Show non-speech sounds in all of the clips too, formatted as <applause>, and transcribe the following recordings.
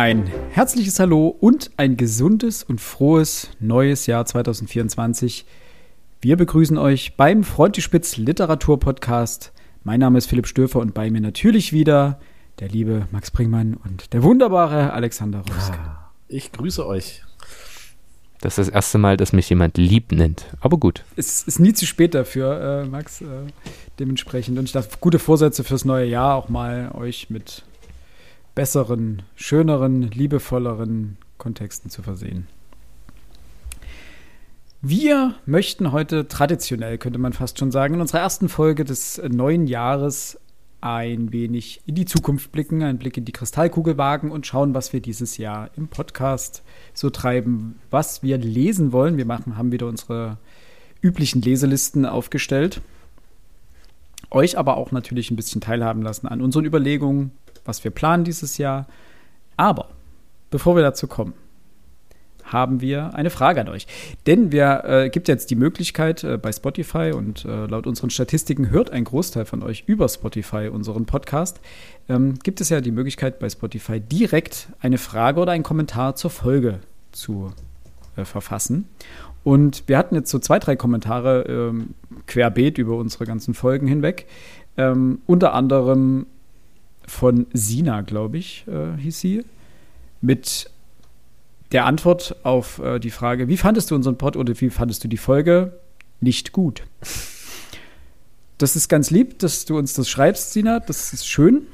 Ein herzliches Hallo und ein gesundes und frohes neues Jahr 2024. Wir begrüßen euch beim Frontispitz Literatur Podcast. Mein Name ist Philipp Stöfer und bei mir natürlich wieder der liebe Max Bringmann und der wunderbare Alexander Ruske. Ah, ich grüße euch. Das ist das erste Mal, dass mich jemand lieb nennt. Aber gut. Es ist nie zu spät dafür, äh, Max, äh, dementsprechend. Und ich darf gute Vorsätze fürs neue Jahr auch mal euch mit besseren, schöneren, liebevolleren Kontexten zu versehen. Wir möchten heute traditionell, könnte man fast schon sagen, in unserer ersten Folge des neuen Jahres ein wenig in die Zukunft blicken, einen Blick in die Kristallkugel wagen und schauen, was wir dieses Jahr im Podcast so treiben, was wir lesen wollen. Wir machen, haben wieder unsere üblichen Leselisten aufgestellt. Euch aber auch natürlich ein bisschen teilhaben lassen an unseren Überlegungen, was wir planen dieses Jahr. Aber bevor wir dazu kommen, haben wir eine Frage an euch. Denn wir äh, gibt jetzt die Möglichkeit äh, bei Spotify und äh, laut unseren Statistiken hört ein Großteil von euch über Spotify unseren Podcast. Ähm, gibt es ja die Möglichkeit bei Spotify direkt eine Frage oder einen Kommentar zur Folge zu äh, verfassen. Und wir hatten jetzt so zwei, drei Kommentare ähm, querbeet über unsere ganzen Folgen hinweg. Ähm, unter anderem von Sina, glaube ich, äh, hieß sie, mit der Antwort auf äh, die Frage, wie fandest du unseren Pod oder wie fandest du die Folge? Nicht gut. Das ist ganz lieb, dass du uns das schreibst, Sina. Das ist schön.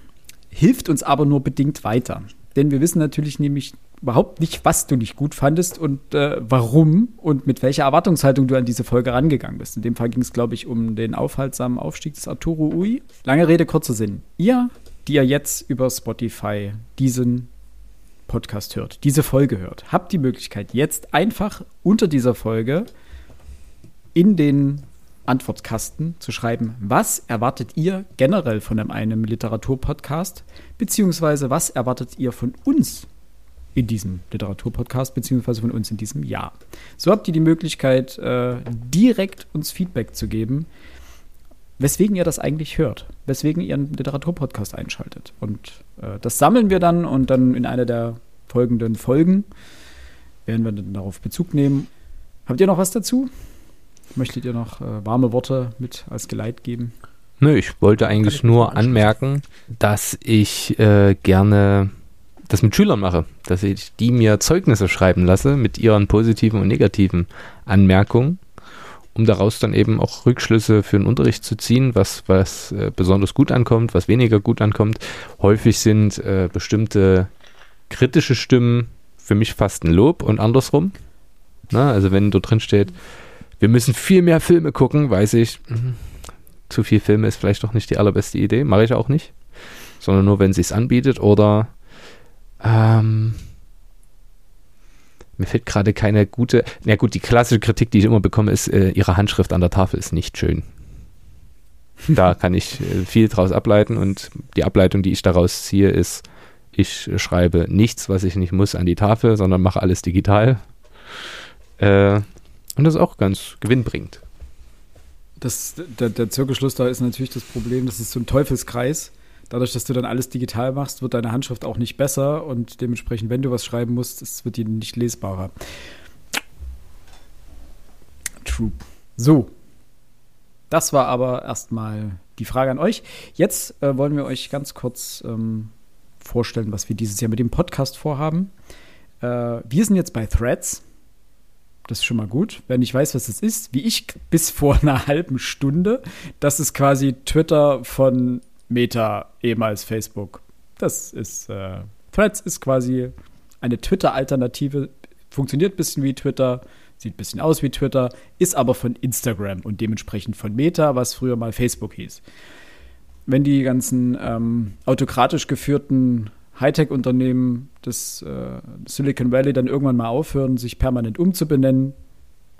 Hilft uns aber nur bedingt weiter. Denn wir wissen natürlich nämlich überhaupt nicht, was du nicht gut fandest und äh, warum und mit welcher Erwartungshaltung du an diese Folge rangegangen bist. In dem Fall ging es, glaube ich, um den aufhaltsamen Aufstieg des Arturo Ui. Lange Rede, kurzer Sinn. Ihr die ihr jetzt über Spotify diesen Podcast hört, diese Folge hört, habt die Möglichkeit, jetzt einfach unter dieser Folge in den Antwortkasten zu schreiben, was erwartet ihr generell von einem Literaturpodcast, beziehungsweise was erwartet ihr von uns in diesem Literaturpodcast, beziehungsweise von uns in diesem Jahr. So habt ihr die Möglichkeit, äh, direkt uns Feedback zu geben, weswegen ihr das eigentlich hört, weswegen ihr einen Literaturpodcast einschaltet. Und äh, das sammeln wir dann und dann in einer der folgenden Folgen werden wir dann darauf Bezug nehmen. Habt ihr noch was dazu? Möchtet ihr noch äh, warme Worte mit als Geleit geben? Nö, ich wollte eigentlich ich nur anmerken, dass ich äh, gerne das mit Schülern mache, dass ich die mir Zeugnisse schreiben lasse mit ihren positiven und negativen Anmerkungen um daraus dann eben auch Rückschlüsse für den Unterricht zu ziehen, was, was äh, besonders gut ankommt, was weniger gut ankommt. Häufig sind äh, bestimmte kritische Stimmen für mich fast ein Lob und andersrum. Na, also wenn dort drin steht, wir müssen viel mehr Filme gucken, weiß ich, mh, zu viel Filme ist vielleicht doch nicht die allerbeste Idee, mache ich auch nicht, sondern nur, wenn sie es anbietet oder ähm, mir fällt gerade keine gute. Na gut, die klassische Kritik, die ich immer bekomme, ist, äh, ihre Handschrift an der Tafel ist nicht schön. Da <laughs> kann ich äh, viel draus ableiten und die Ableitung, die ich daraus ziehe, ist, ich schreibe nichts, was ich nicht muss, an die Tafel, sondern mache alles digital. Äh, und das ist auch ganz gewinnbringend. Das, der, der Zirkelschluss da ist natürlich das Problem, das ist so ein Teufelskreis dadurch, dass du dann alles digital machst, wird deine Handschrift auch nicht besser und dementsprechend, wenn du was schreiben musst, es wird die nicht lesbarer. True. So. Das war aber erstmal die Frage an euch. Jetzt äh, wollen wir euch ganz kurz ähm, vorstellen, was wir dieses Jahr mit dem Podcast vorhaben. Äh, wir sind jetzt bei Threads. Das ist schon mal gut. Wer nicht weiß, was das ist, wie ich bis vor einer <laughs> halben Stunde, das ist quasi Twitter von Meta, ehemals Facebook. Das ist, äh, Threads ist quasi eine Twitter-Alternative, funktioniert ein bisschen wie Twitter, sieht ein bisschen aus wie Twitter, ist aber von Instagram und dementsprechend von Meta, was früher mal Facebook hieß. Wenn die ganzen ähm, autokratisch geführten Hightech-Unternehmen des äh, Silicon Valley dann irgendwann mal aufhören, sich permanent umzubenennen,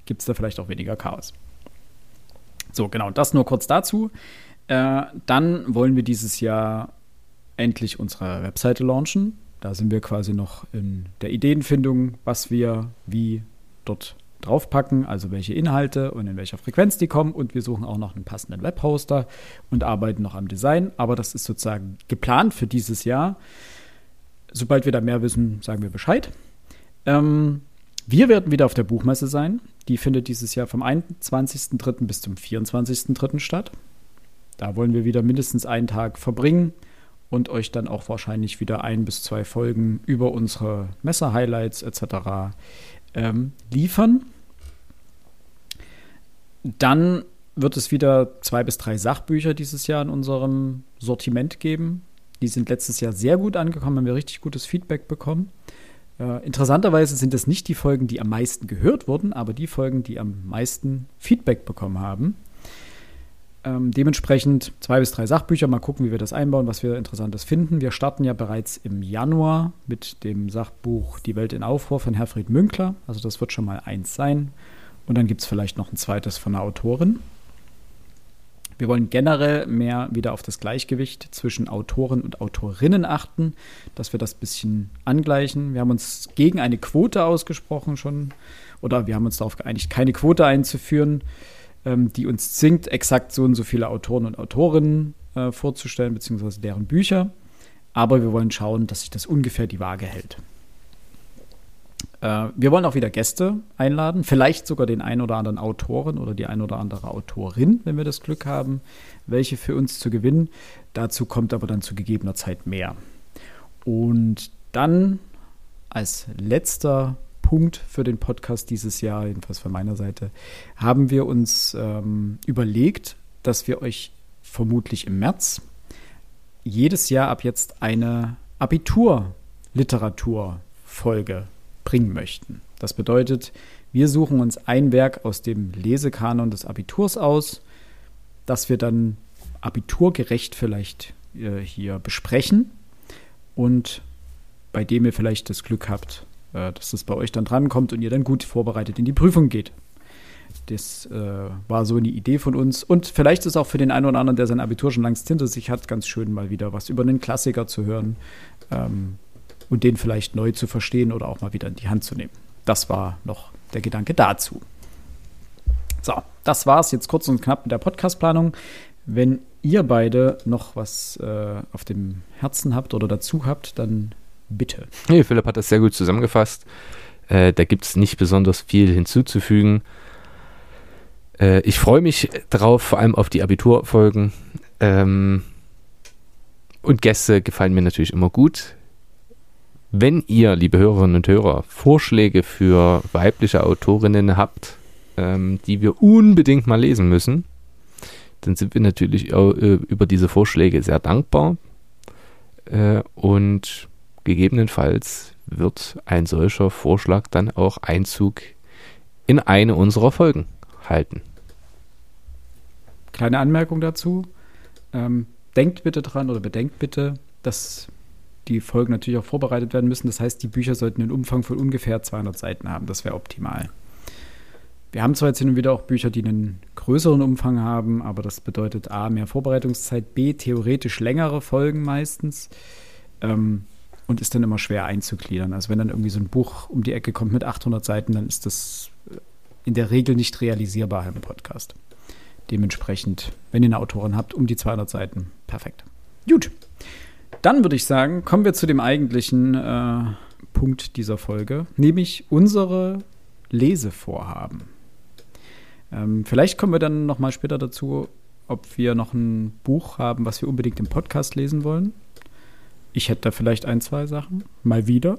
gibt es da vielleicht auch weniger Chaos. So, genau, das nur kurz dazu. Äh, dann wollen wir dieses Jahr endlich unsere Webseite launchen. Da sind wir quasi noch in der Ideenfindung, was wir wie dort draufpacken, also welche Inhalte und in welcher Frequenz die kommen. Und wir suchen auch noch einen passenden Webhoster und arbeiten noch am Design. Aber das ist sozusagen geplant für dieses Jahr. sobald wir da mehr wissen, sagen wir Bescheid. Ähm, wir werden wieder auf der Buchmesse sein. Die findet dieses Jahr vom 21.03. bis zum 24.03. statt. Da wollen wir wieder mindestens einen Tag verbringen und euch dann auch wahrscheinlich wieder ein bis zwei Folgen über unsere Messer-Highlights etc. Ähm, liefern. Dann wird es wieder zwei bis drei Sachbücher dieses Jahr in unserem Sortiment geben. Die sind letztes Jahr sehr gut angekommen, haben wir richtig gutes Feedback bekommen. Äh, interessanterweise sind es nicht die Folgen, die am meisten gehört wurden, aber die Folgen, die am meisten Feedback bekommen haben. Ähm, dementsprechend zwei bis drei Sachbücher. Mal gucken, wie wir das einbauen, was wir Interessantes finden. Wir starten ja bereits im Januar mit dem Sachbuch Die Welt in Aufruhr von Herfried Münkler. Also das wird schon mal eins sein. Und dann gibt es vielleicht noch ein zweites von einer Autorin. Wir wollen generell mehr wieder auf das Gleichgewicht zwischen Autoren und Autorinnen achten, dass wir das ein bisschen angleichen. Wir haben uns gegen eine Quote ausgesprochen schon, oder wir haben uns darauf geeinigt, keine Quote einzuführen, ähm, die uns zwingt, exakt so und so viele Autoren und Autorinnen äh, vorzustellen, beziehungsweise deren Bücher. Aber wir wollen schauen, dass sich das ungefähr die Waage hält. Äh, wir wollen auch wieder Gäste einladen, vielleicht sogar den ein oder anderen Autoren oder die ein oder andere Autorin, wenn wir das Glück haben, welche für uns zu gewinnen. Dazu kommt aber dann zu gegebener Zeit mehr. Und dann als letzter Punkt für den Podcast dieses Jahr, jedenfalls von meiner Seite, haben wir uns ähm, überlegt, dass wir euch vermutlich im März jedes Jahr ab jetzt eine Abitur-Literaturfolge bringen möchten. Das bedeutet, wir suchen uns ein Werk aus dem Lesekanon des Abiturs aus, das wir dann abiturgerecht vielleicht äh, hier besprechen und bei dem ihr vielleicht das Glück habt, äh, dass das bei euch dann drankommt und ihr dann gut vorbereitet in die Prüfung geht. Das äh, war so eine Idee von uns. Und vielleicht ist auch für den einen oder anderen, der sein Abitur schon längst hinter sich hat, ganz schön mal wieder was über einen Klassiker zu hören. Ähm, und den vielleicht neu zu verstehen oder auch mal wieder in die Hand zu nehmen. Das war noch der Gedanke dazu. So, das war es jetzt kurz und knapp mit der Podcastplanung. Wenn ihr beide noch was äh, auf dem Herzen habt oder dazu habt, dann bitte. Hey, Philipp hat das sehr gut zusammengefasst. Äh, da gibt es nicht besonders viel hinzuzufügen. Äh, ich freue mich drauf, vor allem auf die Abiturfolgen. Ähm, und Gäste gefallen mir natürlich immer gut. Wenn ihr, liebe Hörerinnen und Hörer, Vorschläge für weibliche Autorinnen habt, ähm, die wir unbedingt mal lesen müssen, dann sind wir natürlich äh, über diese Vorschläge sehr dankbar. Äh, und gegebenenfalls wird ein solcher Vorschlag dann auch Einzug in eine unserer Folgen halten. Kleine Anmerkung dazu. Ähm, denkt bitte dran oder bedenkt bitte, dass die Folgen natürlich auch vorbereitet werden müssen. Das heißt, die Bücher sollten einen Umfang von ungefähr 200 Seiten haben. Das wäre optimal. Wir haben zwar jetzt hin und wieder auch Bücher, die einen größeren Umfang haben, aber das bedeutet A, mehr Vorbereitungszeit, B, theoretisch längere Folgen meistens ähm, und ist dann immer schwer einzugliedern. Also wenn dann irgendwie so ein Buch um die Ecke kommt mit 800 Seiten, dann ist das in der Regel nicht realisierbar im Podcast. Dementsprechend, wenn ihr eine Autorin habt, um die 200 Seiten, perfekt. Gut. Dann würde ich sagen, kommen wir zu dem eigentlichen äh, Punkt dieser Folge, nämlich unsere Lesevorhaben. Ähm, vielleicht kommen wir dann noch mal später dazu, ob wir noch ein Buch haben, was wir unbedingt im Podcast lesen wollen. Ich hätte da vielleicht ein, zwei Sachen. Mal wieder.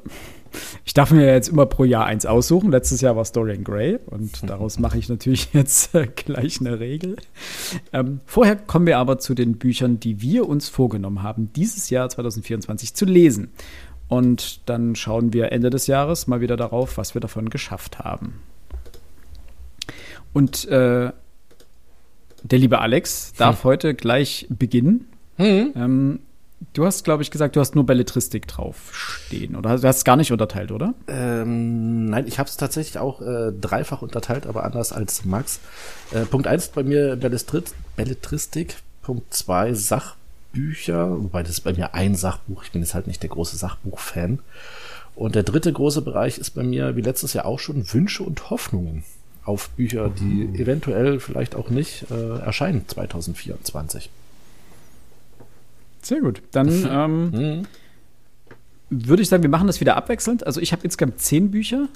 Ich darf mir jetzt immer pro Jahr eins aussuchen. Letztes Jahr war Dorian Gray und <laughs> daraus mache ich natürlich <laughs> jetzt äh, gleich eine Regel. Ähm, vorher kommen wir aber zu den Büchern, die wir uns vorgenommen haben, dieses Jahr 2024 zu lesen. Und dann schauen wir Ende des Jahres mal wieder darauf, was wir davon geschafft haben. Und äh, der liebe Alex darf hm. heute gleich beginnen. Hm. Ähm, Du hast, glaube ich, gesagt, du hast nur Belletristik draufstehen. Oder du hast es gar nicht unterteilt, oder? Ähm, nein, ich habe es tatsächlich auch äh, dreifach unterteilt, aber anders als Max. Äh, Punkt 1 bei mir Belletrit Belletristik. Punkt 2 Sachbücher. Wobei das ist bei mir ein Sachbuch. Ich bin jetzt halt nicht der große Sachbuch-Fan. Und der dritte große Bereich ist bei mir, wie letztes Jahr auch schon, Wünsche und Hoffnungen auf Bücher, die oh. eventuell vielleicht auch nicht äh, erscheinen 2024. Sehr gut. Dann <laughs> ähm, mhm. würde ich sagen, wir machen das wieder abwechselnd. Also ich habe insgesamt zehn Bücher.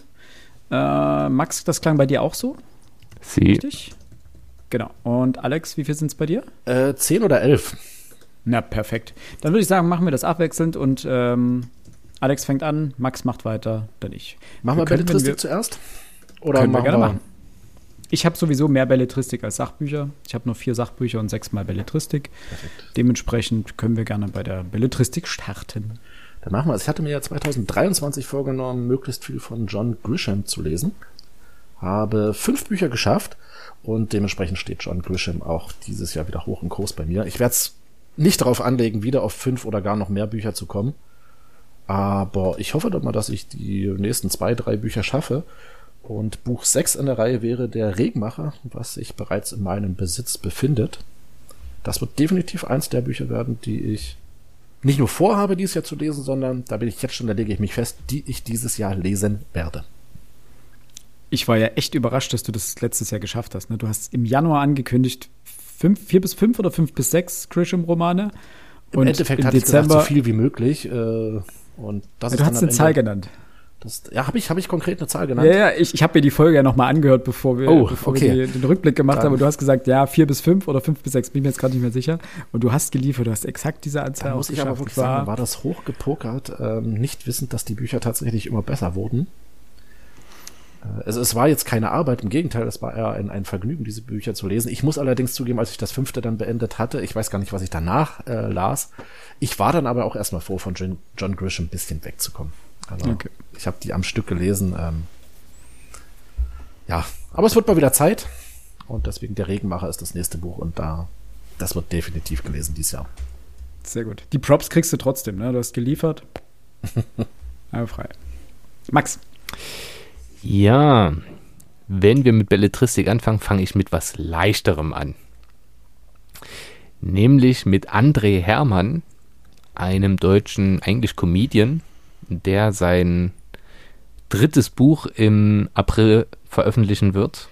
Äh, Max, das klang bei dir auch so? Sie. Richtig? Genau. Und Alex, wie viel sind es bei dir? Äh, zehn oder elf. Na, perfekt. Dann würde ich sagen, machen wir das abwechselnd und ähm, Alex fängt an, Max macht weiter, dann ich. Machen wir, wir Belletristik zuerst? Oder können wir gerne wir machen. Ich habe sowieso mehr Belletristik als Sachbücher. Ich habe nur vier Sachbücher und sechsmal Belletristik. Perfekt. Dementsprechend können wir gerne bei der Belletristik starten. Dann machen wir es. Ich hatte mir ja 2023 vorgenommen, möglichst viel von John Grisham zu lesen. Habe fünf Bücher geschafft und dementsprechend steht John Grisham auch dieses Jahr wieder hoch im Kurs bei mir. Ich werde es nicht darauf anlegen, wieder auf fünf oder gar noch mehr Bücher zu kommen. Aber ich hoffe doch mal, dass ich die nächsten zwei, drei Bücher schaffe. Und Buch 6 in der Reihe wäre Der Regmacher, was sich bereits in meinem Besitz befindet. Das wird definitiv eins der Bücher werden, die ich nicht nur vorhabe, dieses Jahr zu lesen, sondern da bin ich jetzt schon, da lege ich mich fest, die ich dieses Jahr lesen werde. Ich war ja echt überrascht, dass du das letztes Jahr geschafft hast. Ne? Du hast im Januar angekündigt, fünf, vier bis fünf oder fünf bis sechs Grisham-Romane. Im Endeffekt hatte Dezember, ich gesagt, so viel wie möglich. Äh, und das ja, du hast eine Zahl genannt. Das, ja, habe ich, hab ich konkret eine Zahl genannt? Ja, ja, ich, ich habe mir die Folge ja nochmal angehört, bevor wir, oh, bevor okay. wir den Rückblick gemacht Dann. haben. Und du hast gesagt, ja, vier bis fünf oder fünf bis sechs, bin mir jetzt gerade nicht mehr sicher. Und du hast geliefert, du hast exakt diese Anzahl da muss ich aber wirklich war, sagen, war das hochgepokert, ähm, nicht wissend, dass die Bücher tatsächlich immer besser wurden. Äh, also es war jetzt keine Arbeit, im Gegenteil, es war eher ein, ein, Vergnügen, diese Bücher zu lesen. Ich muss allerdings zugeben, als ich das fünfte dann beendet hatte, ich weiß gar nicht, was ich danach äh, las, ich war dann aber auch erstmal froh, von John, John Grisham ein bisschen wegzukommen. Also okay. ich habe die am Stück gelesen. Ähm, ja, aber es wird mal wieder Zeit. Und deswegen der Regenmacher ist das nächste Buch und da, das wird definitiv gelesen dieses Jahr. Sehr gut. Die Props kriegst du trotzdem, ne? Du hast geliefert. <laughs> Aber frei. Max. Ja, wenn wir mit Belletristik anfangen, fange ich mit was Leichterem an. Nämlich mit André Hermann, einem deutschen, eigentlich Comedian, der sein drittes Buch im April veröffentlichen wird.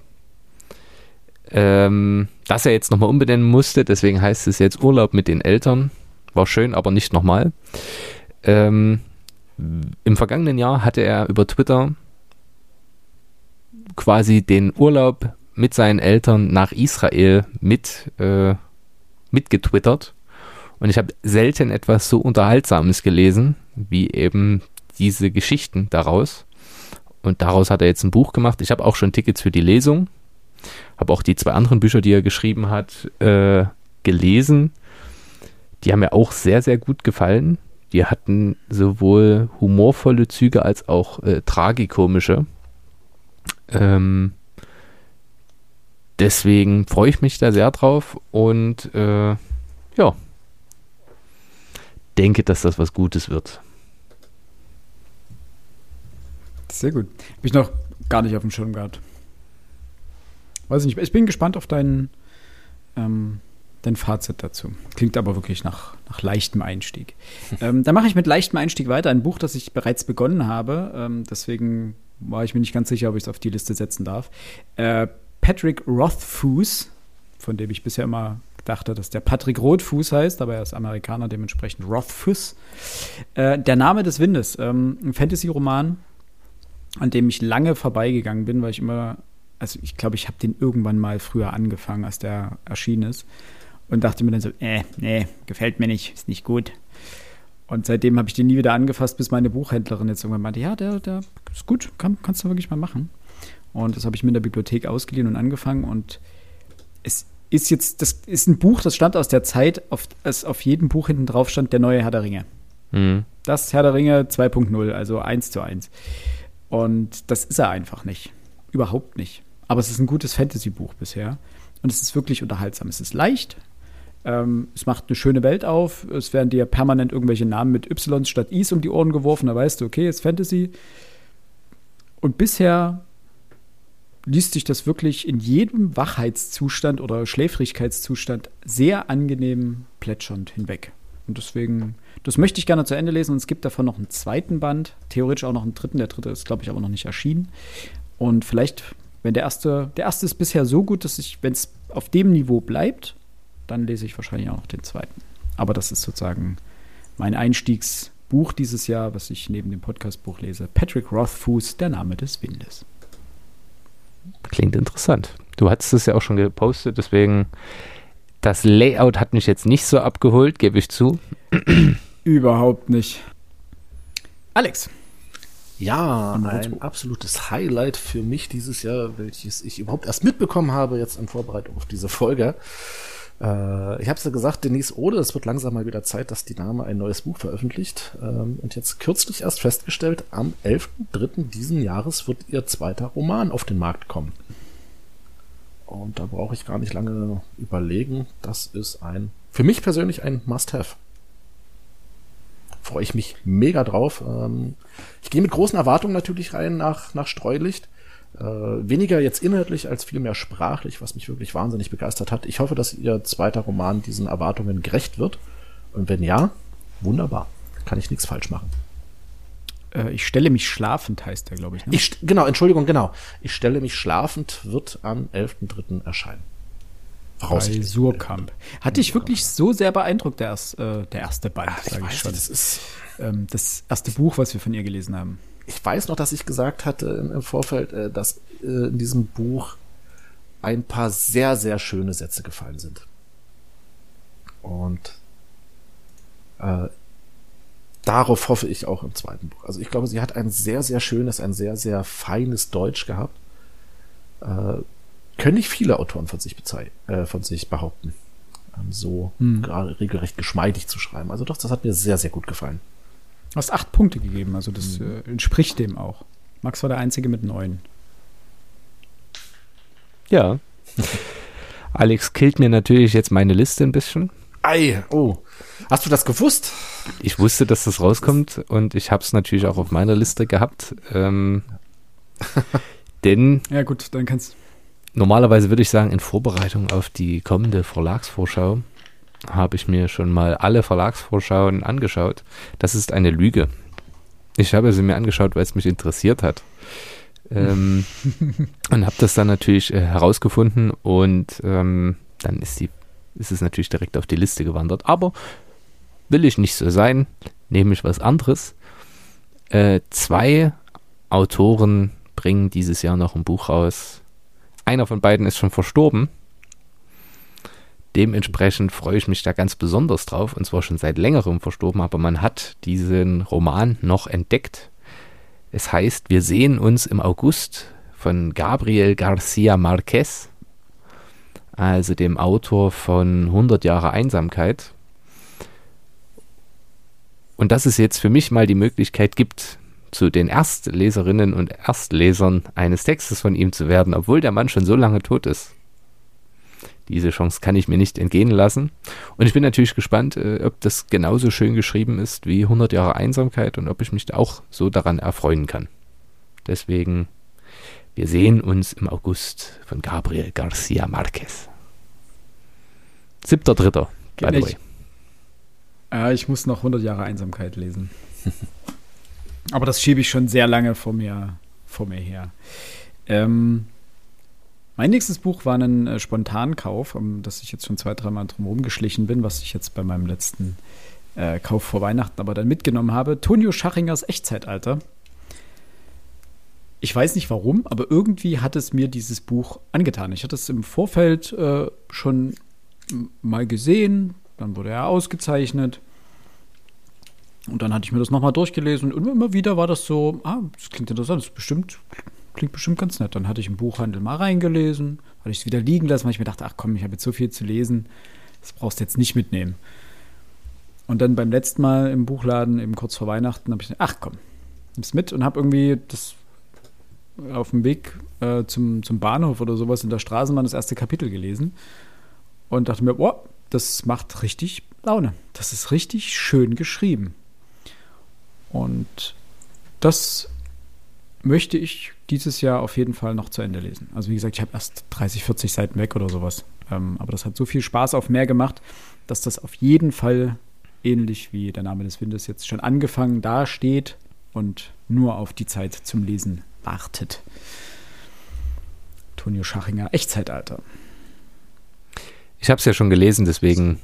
Ähm, das er jetzt nochmal umbenennen musste, deswegen heißt es jetzt Urlaub mit den Eltern. War schön, aber nicht nochmal. Ähm, Im vergangenen Jahr hatte er über Twitter quasi den Urlaub mit seinen Eltern nach Israel mit äh, mitgetwittert. Und ich habe selten etwas so Unterhaltsames gelesen, wie eben diese Geschichten daraus. Und daraus hat er jetzt ein Buch gemacht. Ich habe auch schon Tickets für die Lesung. Habe auch die zwei anderen Bücher, die er geschrieben hat, äh, gelesen. Die haben mir auch sehr, sehr gut gefallen. Die hatten sowohl humorvolle Züge als auch äh, tragikomische. Ähm, deswegen freue ich mich da sehr drauf und äh, ja, denke, dass das was Gutes wird. Sehr gut. Habe ich noch gar nicht auf dem Schirm gehabt. Weiß ich nicht. Ich bin gespannt auf dein, ähm, dein Fazit dazu. Klingt aber wirklich nach, nach leichtem Einstieg. <laughs> ähm, dann mache ich mit leichtem Einstieg weiter. Ein Buch, das ich bereits begonnen habe. Ähm, deswegen war ich mir nicht ganz sicher, ob ich es auf die Liste setzen darf. Äh, Patrick Rothfuss, von dem ich bisher immer dachte, dass der Patrick Rotfuß heißt, aber er ist Amerikaner, dementsprechend Rothfuss. Äh, der Name des Windes, ähm, ein Fantasy-Roman, an dem ich lange vorbeigegangen bin, weil ich immer, also ich glaube, ich habe den irgendwann mal früher angefangen, als der erschienen ist. Und dachte mir dann so, äh, nee, gefällt mir nicht, ist nicht gut. Und seitdem habe ich den nie wieder angefasst, bis meine Buchhändlerin jetzt irgendwann meinte, ja, der, der ist gut, kann, kannst du wirklich mal machen. Und das habe ich mir in der Bibliothek ausgeliehen und angefangen. Und es ist jetzt, das ist ein Buch, das stand aus der Zeit, auf, es auf jedem Buch hinten drauf stand, der neue Herr der Ringe. Mhm. Das Herr der Ringe 2.0, also 1 zu 1. Und das ist er einfach nicht. Überhaupt nicht. Aber es ist ein gutes Fantasy-Buch bisher. Und es ist wirklich unterhaltsam. Es ist leicht. Ähm, es macht eine schöne Welt auf. Es werden dir permanent irgendwelche Namen mit Y statt Is um die Ohren geworfen. Da weißt du, okay, es ist Fantasy. Und bisher liest sich das wirklich in jedem Wachheitszustand oder Schläfrigkeitszustand sehr angenehm plätschernd hinweg. Und deswegen, das möchte ich gerne zu Ende lesen. Und es gibt davon noch einen zweiten Band, theoretisch auch noch einen dritten. Der dritte ist, glaube ich, aber noch nicht erschienen. Und vielleicht, wenn der erste, der erste ist bisher so gut, dass ich, wenn es auf dem Niveau bleibt, dann lese ich wahrscheinlich auch noch den zweiten. Aber das ist sozusagen mein Einstiegs, Buch dieses Jahr, was ich neben dem Podcastbuch lese. Patrick Rothfuss, Der Name des Windes. Klingt interessant. Du hattest es ja auch schon gepostet, deswegen das Layout hat mich jetzt nicht so abgeholt, gebe ich zu. Überhaupt nicht. Alex. Ja, ein absolutes Highlight für mich dieses Jahr, welches ich überhaupt erst mitbekommen habe, jetzt in Vorbereitung auf diese Folge. Äh, ich habe es ja gesagt, Denise Ode, es wird langsam mal wieder Zeit, dass die Dame ein neues Buch veröffentlicht. Ähm, und jetzt kürzlich erst festgestellt, am 11.3. diesen Jahres wird ihr zweiter Roman auf den Markt kommen. Und da brauche ich gar nicht lange überlegen. Das ist ein, für mich persönlich ein Must-Have. Freue ich mich mega drauf. Ähm, ich gehe mit großen Erwartungen natürlich rein nach, nach Streulicht. Äh, weniger jetzt inhaltlich als vielmehr sprachlich, was mich wirklich wahnsinnig begeistert hat. Ich hoffe, dass ihr zweiter Roman diesen Erwartungen gerecht wird. Und wenn ja, wunderbar. Kann ich nichts falsch machen. Äh, ich stelle mich schlafend, heißt der, glaube ich. Ne? ich. Genau, Entschuldigung, genau. Ich stelle mich schlafend, wird am 11.3. erscheinen. Bei Surkamp. Hat dich wirklich so sehr beeindruckt, der, erst, äh, der erste Band, sage ich schon. Das ist ähm, das erste Buch, was wir von ihr gelesen haben. Ich weiß noch, dass ich gesagt hatte im Vorfeld, äh, dass äh, in diesem Buch ein paar sehr, sehr schöne Sätze gefallen sind. Und äh, darauf hoffe ich auch im zweiten Buch. Also ich glaube, sie hat ein sehr, sehr schönes, ein sehr, sehr feines Deutsch gehabt. Äh, können nicht viele Autoren von sich, äh, von sich behaupten, ähm, so hm. gerade regelrecht geschmeidig zu schreiben. Also doch, das hat mir sehr, sehr gut gefallen. Du hast acht Punkte gegeben, also das hm. äh, entspricht dem auch. Max war der Einzige mit neun. Ja. <laughs> Alex killt mir natürlich jetzt meine Liste ein bisschen. Ei, oh. Hast du das gewusst? Ich wusste, dass das rauskommt und ich habe es natürlich auch auf meiner Liste gehabt. Ähm, <laughs> denn. Ja, gut, dann kannst Normalerweise würde ich sagen, in Vorbereitung auf die kommende Verlagsvorschau habe ich mir schon mal alle Verlagsvorschauen angeschaut. Das ist eine Lüge. Ich habe sie mir angeschaut, weil es mich interessiert hat. Ähm, <laughs> und habe das dann natürlich äh, herausgefunden und ähm, dann ist, die, ist es natürlich direkt auf die Liste gewandert. Aber will ich nicht so sein, nehme ich was anderes. Äh, zwei Autoren bringen dieses Jahr noch ein Buch raus. Einer von beiden ist schon verstorben. Dementsprechend freue ich mich da ganz besonders drauf, und zwar schon seit längerem verstorben, aber man hat diesen Roman noch entdeckt. Es heißt, wir sehen uns im August von Gabriel Garcia Marquez, also dem Autor von 100 Jahre Einsamkeit. Und dass es jetzt für mich mal die Möglichkeit gibt, zu den Erstleserinnen und Erstlesern eines Textes von ihm zu werden, obwohl der Mann schon so lange tot ist. Diese Chance kann ich mir nicht entgehen lassen. Und ich bin natürlich gespannt, äh, ob das genauso schön geschrieben ist wie 100 Jahre Einsamkeit und ob ich mich auch so daran erfreuen kann. Deswegen, wir sehen uns im August von Gabriel Garcia Marquez. Siebter, dritter, by the way. Ja, ich muss noch 100 Jahre Einsamkeit lesen. <laughs> Aber das schiebe ich schon sehr lange vor mir, vor mir her. Ähm, mein nächstes Buch war ein äh, Spontankauf, um das ich jetzt schon zwei, dreimal drum geschlichen bin, was ich jetzt bei meinem letzten äh, Kauf vor Weihnachten aber dann mitgenommen habe. Tonio Schachingers Echtzeitalter. Ich weiß nicht warum, aber irgendwie hat es mir dieses Buch angetan. Ich hatte es im Vorfeld äh, schon mal gesehen, dann wurde er ausgezeichnet. Und dann hatte ich mir das nochmal durchgelesen und immer wieder war das so, ah, das klingt interessant, das bestimmt, klingt bestimmt ganz nett. Dann hatte ich im Buchhandel mal reingelesen, hatte ich es wieder liegen lassen, weil ich mir dachte, ach komm, ich habe jetzt so viel zu lesen, das brauchst du jetzt nicht mitnehmen. Und dann beim letzten Mal im Buchladen, eben kurz vor Weihnachten, habe ich gesagt, ach komm, nimm's mit und habe irgendwie das auf dem Weg äh, zum, zum Bahnhof oder sowas in der Straßenbahn das erste Kapitel gelesen und dachte mir, boah, das macht richtig Laune. Das ist richtig schön geschrieben. Und das möchte ich dieses Jahr auf jeden Fall noch zu Ende lesen. Also wie gesagt, ich habe erst 30, 40 Seiten weg oder sowas. Ähm, aber das hat so viel Spaß auf mehr gemacht, dass das auf jeden Fall ähnlich wie der Name des Windes jetzt schon angefangen dasteht und nur auf die Zeit zum Lesen wartet. Tonio Schachinger, Echtzeitalter. Ich habe es ja schon gelesen, deswegen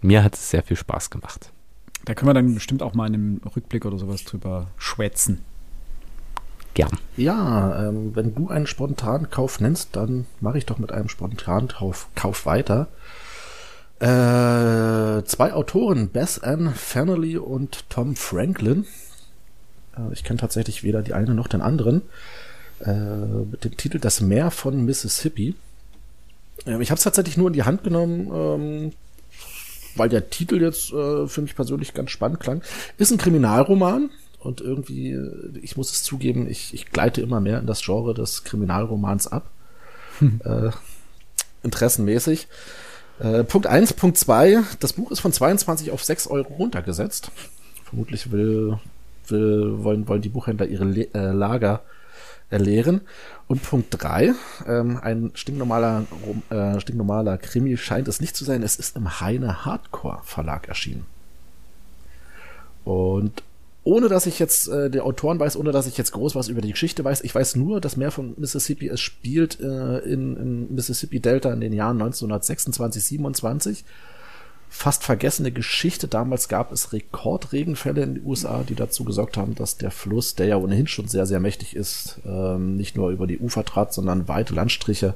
mir hat es sehr viel Spaß gemacht. Da können wir dann bestimmt auch mal in einem Rückblick oder sowas drüber schwätzen. Gern. Ja, ähm, wenn du einen Spontankauf nennst, dann mache ich doch mit einem Spontankauf Kauf weiter. Äh, zwei Autoren, Beth Ann Fernley und Tom Franklin. Äh, ich kenne tatsächlich weder die eine noch den anderen. Äh, mit dem Titel Das Meer von Mississippi. Ähm, ich habe es tatsächlich nur in die Hand genommen, ähm, weil der Titel jetzt äh, für mich persönlich ganz spannend klang. Ist ein Kriminalroman und irgendwie, ich muss es zugeben, ich, ich gleite immer mehr in das Genre des Kriminalromans ab. Hm. Äh, interessenmäßig. Äh, Punkt eins, Punkt zwei. das Buch ist von 22 auf 6 Euro runtergesetzt. Vermutlich will, will, wollen, wollen die Buchhändler ihre Le äh, Lager erleeren. Und Punkt drei, ähm, ein stinknormaler, äh, stinknormaler Krimi scheint es nicht zu sein. Es ist im Heine Hardcore Verlag erschienen. Und ohne dass ich jetzt äh, die Autoren weiß, ohne dass ich jetzt groß was über die Geschichte weiß, ich weiß nur, dass Meer von Mississippi, es spielt äh, in, in Mississippi Delta in den Jahren 1926, 27 fast vergessene Geschichte. Damals gab es Rekordregenfälle in den USA, die dazu gesorgt haben, dass der Fluss, der ja ohnehin schon sehr, sehr mächtig ist, ähm, nicht nur über die Ufer trat, sondern weite Landstriche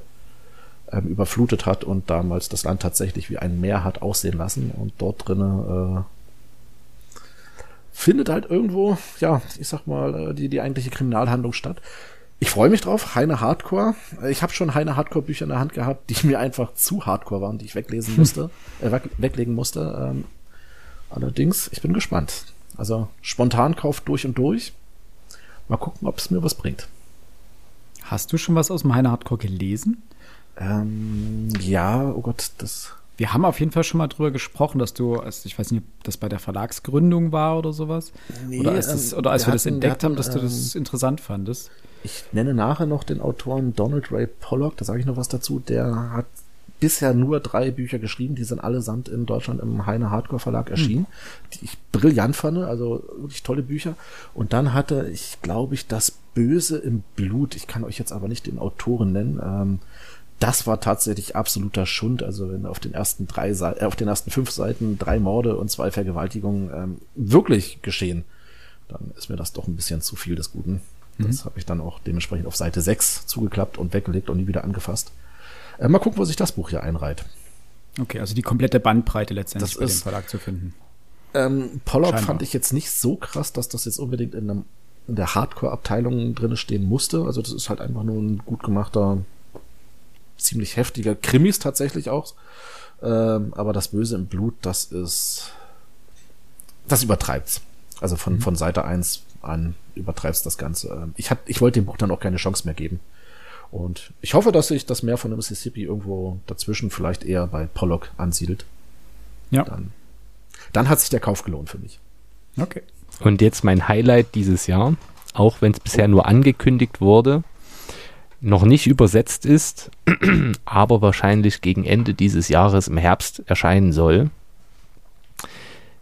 ähm, überflutet hat und damals das Land tatsächlich wie ein Meer hat aussehen lassen. Und dort drinnen äh, findet halt irgendwo, ja, ich sag mal, äh, die, die eigentliche Kriminalhandlung statt. Ich freue mich drauf, Heine Hardcore. Ich habe schon Heine Hardcore Bücher in der Hand gehabt, die <laughs> mir einfach zu Hardcore waren, die ich weglesen musste, äh, weglegen musste. Ähm, allerdings, ich bin gespannt. Also Spontankauf durch und durch. Mal gucken, ob es mir was bringt. Hast du schon was aus dem Heine Hardcore gelesen? Ähm, ja, oh Gott, das. Wir haben auf jeden Fall schon mal drüber gesprochen, dass du, also ich weiß nicht, ob das bei der Verlagsgründung war oder sowas. Nee, oder als, das, ähm, oder als wir, wir das entdeckt hatten, haben, dass du das ähm, interessant fandest. Ich nenne nachher noch den Autoren Donald Ray Pollock, da sage ich noch was dazu. Der hat bisher nur drei Bücher geschrieben, die sind allesamt in Deutschland im Heine Hardcore Verlag erschienen, mhm. die ich brillant fand, also wirklich tolle Bücher. Und dann hatte ich, glaube ich, das Böse im Blut. Ich kann euch jetzt aber nicht den Autoren nennen. Ähm, das war tatsächlich absoluter Schund. Also wenn auf den ersten drei, äh, auf den ersten fünf Seiten drei Morde und zwei Vergewaltigungen ähm, wirklich geschehen, dann ist mir das doch ein bisschen zu viel des Guten. Das mhm. habe ich dann auch dementsprechend auf Seite 6 zugeklappt und weggelegt und nie wieder angefasst. Äh, mal gucken, wo sich das Buch hier einreiht. Okay, also die komplette Bandbreite letztendlich das bei ist, dem Verlag zu finden. Ähm, Pollock Scheinbar. fand ich jetzt nicht so krass, dass das jetzt unbedingt in, einem, in der Hardcore-Abteilung drin stehen musste. Also das ist halt einfach nur ein gut gemachter, ziemlich heftiger Krimis tatsächlich auch. Ähm, aber das Böse im Blut, das ist, das übertreibt's. Also von, mhm. von Seite 1 an übertreibst das Ganze. Ähm, ich, hat, ich wollte dem Buch dann auch keine Chance mehr geben. Und ich hoffe, dass sich das Meer von der Mississippi irgendwo dazwischen vielleicht eher bei Pollock ansiedelt. Ja. Dann, dann hat sich der Kauf gelohnt für mich. Okay. Und jetzt mein Highlight dieses Jahr, auch wenn es bisher nur angekündigt wurde, noch nicht übersetzt ist, <clears throat> aber wahrscheinlich gegen Ende dieses Jahres im Herbst erscheinen soll,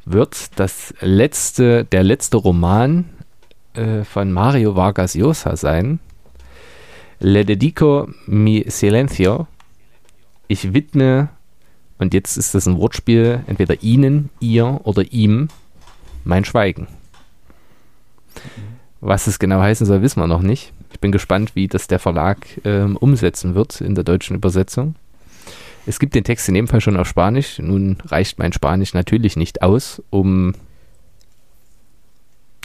wird das letzte, der letzte Roman äh, von Mario Vargas Llosa sein. Le dedico mi silencio. Ich widme, und jetzt ist das ein Wortspiel, entweder Ihnen, ihr oder ihm mein Schweigen. Was es genau heißen soll, wissen wir noch nicht. Ich bin gespannt, wie das der Verlag ähm, umsetzen wird in der deutschen Übersetzung. Es gibt den Text in dem Fall schon auf Spanisch. Nun reicht mein Spanisch natürlich nicht aus, um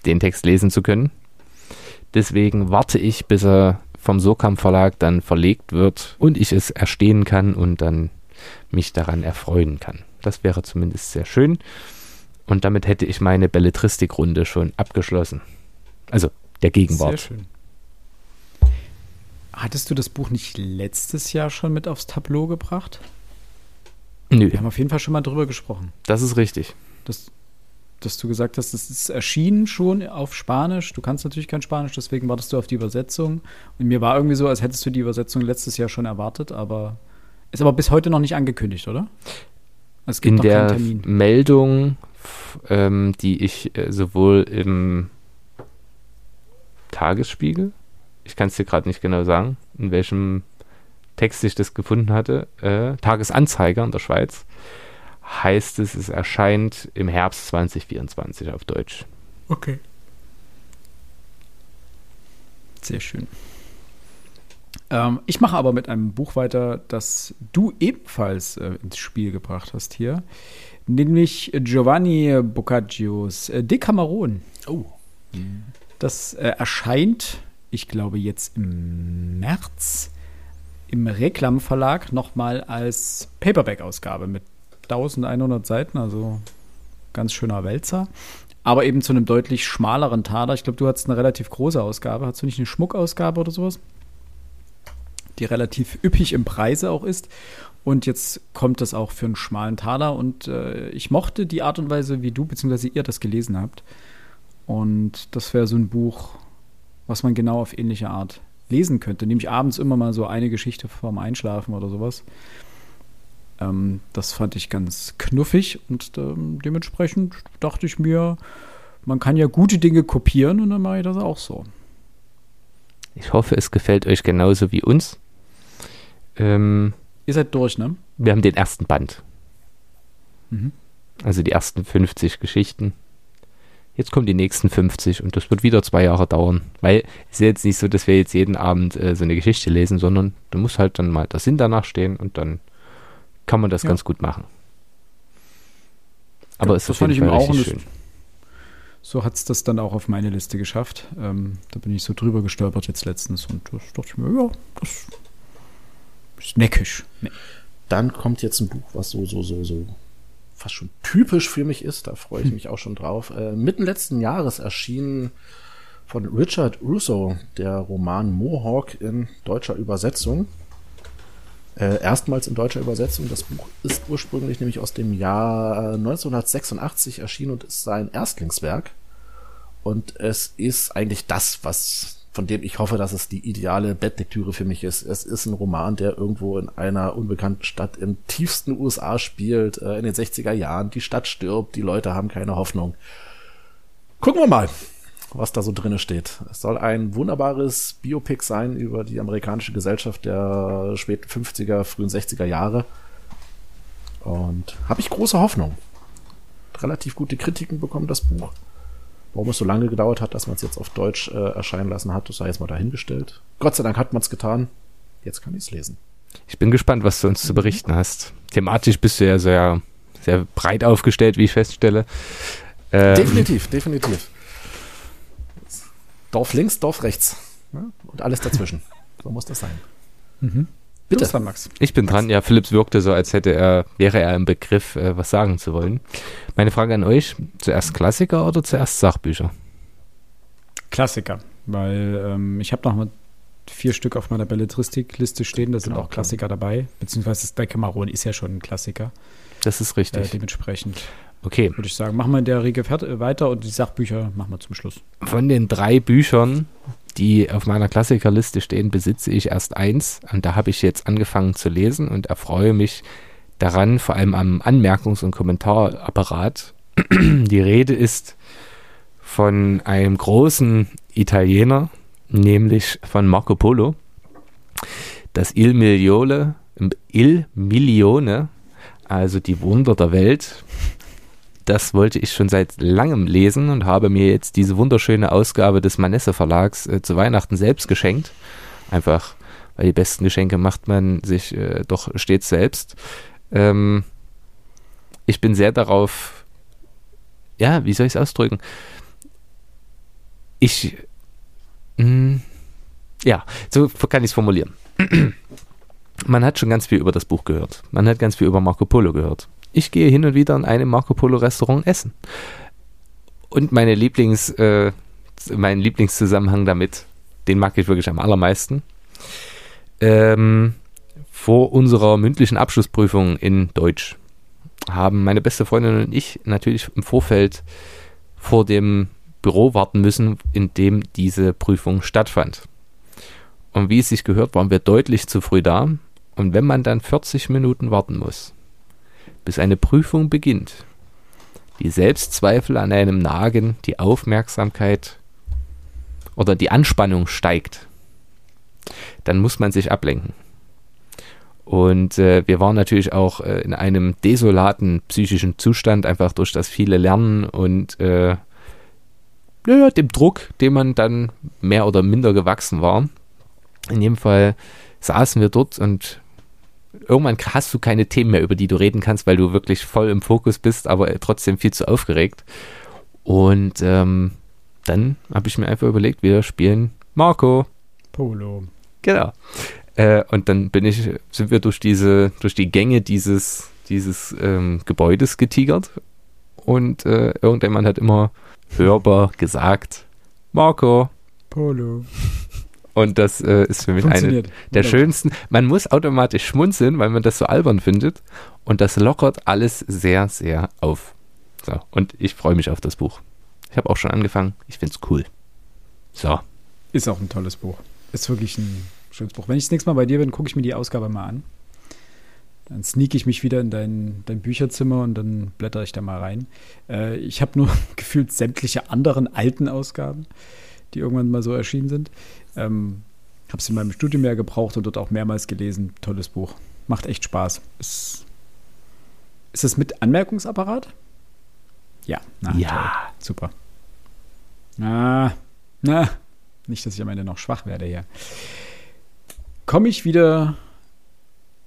den Text lesen zu können. Deswegen warte ich, bis er vom Sokam Verlag dann verlegt wird und ich es erstehen kann und dann mich daran erfreuen kann. Das wäre zumindest sehr schön. Und damit hätte ich meine Belletristik-Runde schon abgeschlossen. Also der Gegenwart. Sehr schön. Hattest du das Buch nicht letztes Jahr schon mit aufs Tableau gebracht? Nö. Wir haben auf jeden Fall schon mal drüber gesprochen. Das ist richtig. Das, dass du gesagt hast, es ist erschienen schon auf Spanisch. Du kannst natürlich kein Spanisch, deswegen wartest du auf die Übersetzung. Und mir war irgendwie so, als hättest du die Übersetzung letztes Jahr schon erwartet, aber ist aber bis heute noch nicht angekündigt, oder? Es gibt In der Meldung, ähm, die ich äh, sowohl im Tagesspiegel, ich kann es dir gerade nicht genau sagen, in welchem Text ich das gefunden hatte, äh, Tagesanzeiger in der Schweiz, heißt es, es erscheint im Herbst 2024 auf Deutsch. Okay. Sehr schön. Ähm, ich mache aber mit einem Buch weiter, das du ebenfalls äh, ins Spiel gebracht hast hier, nämlich Giovanni Boccaccios äh, Decameron. Oh. Das äh, erscheint, ich glaube, jetzt im März im Reklam Verlag nochmal als Paperback-Ausgabe mit 1100 Seiten, also ganz schöner Wälzer. Aber eben zu einem deutlich schmaleren Taler. Ich glaube, du hattest eine relativ große Ausgabe. Hast du nicht eine Schmuckausgabe oder sowas? Die relativ üppig im Preise auch ist. Und jetzt kommt das auch für einen schmalen Taler. Und äh, ich mochte die Art und Weise, wie du bzw. ihr das gelesen habt. Und das wäre so ein Buch, was man genau auf ähnliche Art lesen könnte. Nämlich abends immer mal so eine Geschichte vorm Einschlafen oder sowas. Ähm, das fand ich ganz knuffig und ähm, dementsprechend dachte ich mir, man kann ja gute Dinge kopieren und dann mache ich das auch so. Ich hoffe, es gefällt euch genauso wie uns. Ähm, Ihr seid durch, ne? wir haben den ersten Band, Mhm. also die ersten 50 Geschichten. Jetzt kommen die nächsten 50 und das wird wieder zwei Jahre dauern. Weil es ist jetzt nicht so, dass wir jetzt jeden Abend äh, so eine Geschichte lesen, sondern du musst halt dann mal der Sinn danach stehen und dann kann man das Ja. ganz gut machen. Aber Ja, es ist das auf fand jeden ich auch schön. So hat es das dann auch auf meine Liste geschafft. Ähm, da bin ich so drüber gestolpert jetzt letztens und das dachte ich mir, ja, das ist neckisch. Ne- Dann kommt jetzt ein Buch, was so, so, so, so fast schon typisch für mich ist. Da freue ich mich auch schon drauf. Äh, mitten letzten Jahres erschien von Richard Russo der Roman Mohawk in deutscher Übersetzung. Äh, erstmals in deutscher Übersetzung. Das Buch ist ursprünglich nämlich aus dem Jahr 1986 erschienen und ist sein Erstlingswerk. Und es ist eigentlich das, was von dem ich hoffe, dass es die ideale Bettlektüre für mich ist. Es ist ein Roman, der irgendwo in einer unbekannten Stadt im tiefsten USA spielt, äh, in den 60er Jahren. Die Stadt stirbt, die Leute haben keine Hoffnung. Gucken wir mal, was da so drinne steht. Es soll ein wunderbares Biopic sein über die amerikanische Gesellschaft der späten 50er, frühen 60er Jahre. Und habe ich große Hoffnung. Relativ gute Kritiken bekommen das Buch. Warum es so lange gedauert hat, dass man es jetzt auf Deutsch äh, erscheinen lassen hat, das sei jetzt mal dahingestellt. Gott sei Dank hat man es getan. Jetzt kann ich es lesen. Ich bin gespannt, was du uns zu berichten hast. Thematisch bist du ja sehr, sehr breit aufgestellt, wie ich feststelle. Ähm, Definitiv, definitiv. Dorf links, Dorf rechts. Ja? Und alles dazwischen. <laughs> so muss das sein. Mhm. Bitte. Du bist dran, Max. Ich bin dran. Ja, Philips wirkte so, als hätte er, wäre er im Begriff, äh, was sagen zu wollen. Meine Frage an euch: Zuerst Klassiker oder zuerst Sachbücher? Klassiker, weil ähm, ich habe noch mal vier Stück auf meiner Belletristikliste stehen, da sind Genau, auch Klassiker dabei, beziehungsweise das Decameron ist ja schon ein Klassiker. Das ist Äh, richtig. dementsprechend Okay. würde ich sagen, machen wir in der Riege fert- äh, weiter und die Sachbücher machen wir zum Schluss. Von den drei Büchern, die auf meiner Klassikerliste stehen, besitze ich erst eins. Und da habe ich jetzt angefangen zu lesen und erfreue mich daran, vor allem am Anmerkungs- und Kommentarapparat. <clears throat> Die Rede ist von einem großen Italiener, nämlich von Marco Polo. Das Il Milione, Il Milione, also die Wunder der Welt, das wollte ich schon seit langem lesen und habe mir jetzt diese wunderschöne Ausgabe des Manesse Verlags äh, zu Weihnachten selbst geschenkt. Einfach, weil die besten Geschenke macht man sich äh, doch stets selbst. Ähm, ich bin sehr darauf, ja, wie soll ich es ausdrücken? Ich, mh, ja, so kann ich es formulieren. <clears throat> Man hat schon ganz viel über das Buch gehört. Man hat ganz viel über Marco Polo gehört ich gehe hin und wieder in einem Marco Polo Restaurant essen. Und meine Lieblings, äh, mein Lieblingszusammenhang damit, den mag ich wirklich am allermeisten. Ähm, vor unserer mündlichen Abschlussprüfung in Deutsch haben meine beste Freundin und ich natürlich im Vorfeld vor dem Büro warten müssen, in dem diese Prüfung stattfand. Und wie es sich gehört, waren wir deutlich zu früh da. Und wenn man dann 40 Minuten warten muss, bis eine Prüfung beginnt, die Selbstzweifel an einem nagen, die Aufmerksamkeit oder die Anspannung steigt, dann muss man sich ablenken. Und äh, wir waren natürlich auch äh, in einem desolaten psychischen Zustand, einfach durch das viele Lernen und äh, ja, dem Druck, dem man dann mehr oder minder gewachsen war. In jedem Fall saßen wir dort und irgendwann hast du keine Themen mehr, über die du reden kannst, weil du wirklich voll im Fokus bist, aber trotzdem viel zu aufgeregt. Und ähm, dann habe ich mir einfach überlegt, wir spielen Marco. Polo. Genau. Äh, und dann bin ich, sind wir durch diese, durch die Gänge dieses, dieses ähm, Gebäudes getigert. Und äh, irgendjemand hat immer hörbar gesagt, Marco. Polo. Und das äh, ist für mich eine der schönsten. Man muss automatisch schmunzeln, weil man das so albern findet. Und das lockert alles sehr, sehr auf. So, und ich freue mich auf das Buch. Ich habe auch schon angefangen. Ich finde es cool. So. Ist auch ein tolles Buch. Ist wirklich ein schönes Buch. Wenn ich das nächste Mal bei dir bin, gucke ich mir die Ausgabe mal an. Dann sneak ich mich wieder in dein, dein Bücherzimmer und dann blätter ich da mal rein. Äh, ich habe nur <laughs> gefühlt sämtliche anderen alten Ausgaben, die irgendwann mal so erschienen sind. Ähm, habe es in meinem Studium ja gebraucht und dort auch mehrmals gelesen. Tolles Buch. Macht echt Spaß. Ist, ist es mit Anmerkungsapparat? Ja. Na, ja. Toll. Super. Na, na. Nicht, dass ich am Ende noch schwach werde hier. Komme ich wieder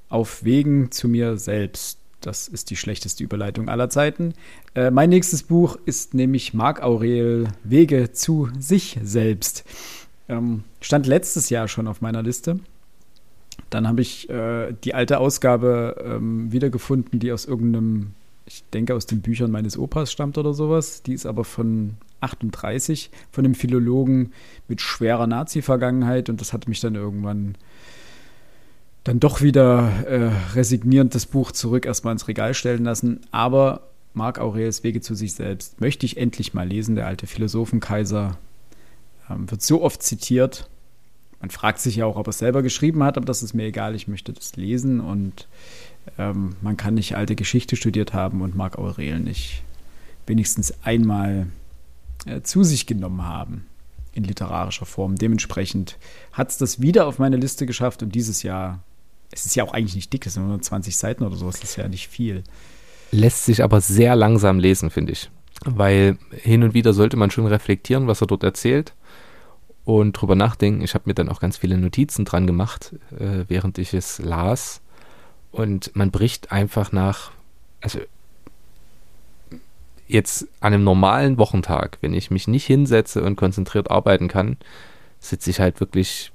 auf Wegen zu mir selbst. Das ist die schlechteste Überleitung aller Zeiten. Äh, mein nächstes Buch ist nämlich Marc Aurel Wege zu sich selbst. Ähm, stand letztes Jahr schon auf meiner Liste. Dann habe ich äh, die alte Ausgabe ähm, wiedergefunden, die aus irgendeinem, ich denke, aus den Büchern meines Opas stammt oder sowas. Die ist aber von 38, von einem Philologen mit schwerer Nazi-Vergangenheit und das hat mich dann irgendwann dann doch wieder äh, resignierend das Buch zurück erstmal ins Regal stellen lassen. Aber Marc Aurels Wege zu sich selbst möchte ich endlich mal lesen. Der alte Philosophenkaiser ähm, wird so oft zitiert. Man fragt sich ja auch, ob er es selber geschrieben hat, aber das ist mir egal. Ich möchte das lesen und ähm, man kann nicht alte Geschichte studiert haben und Marc Aurel nicht wenigstens einmal äh, zu sich genommen haben in literarischer Form. Dementsprechend hat es das wieder auf meine Liste geschafft und dieses Jahr, es ist ja auch eigentlich nicht dick, es sind nur 20 Seiten oder so, es ist ja nicht viel. Lässt sich aber sehr langsam lesen, finde ich. Weil hin und wieder sollte man schon reflektieren, was er dort erzählt und drüber nachdenken. Ich habe mir dann auch ganz viele Notizen dran gemacht, äh, während ich es las. Und man bricht einfach nach, also jetzt an einem normalen Wochentag, wenn ich mich nicht hinsetze und konzentriert arbeiten kann, sitze ich halt wirklich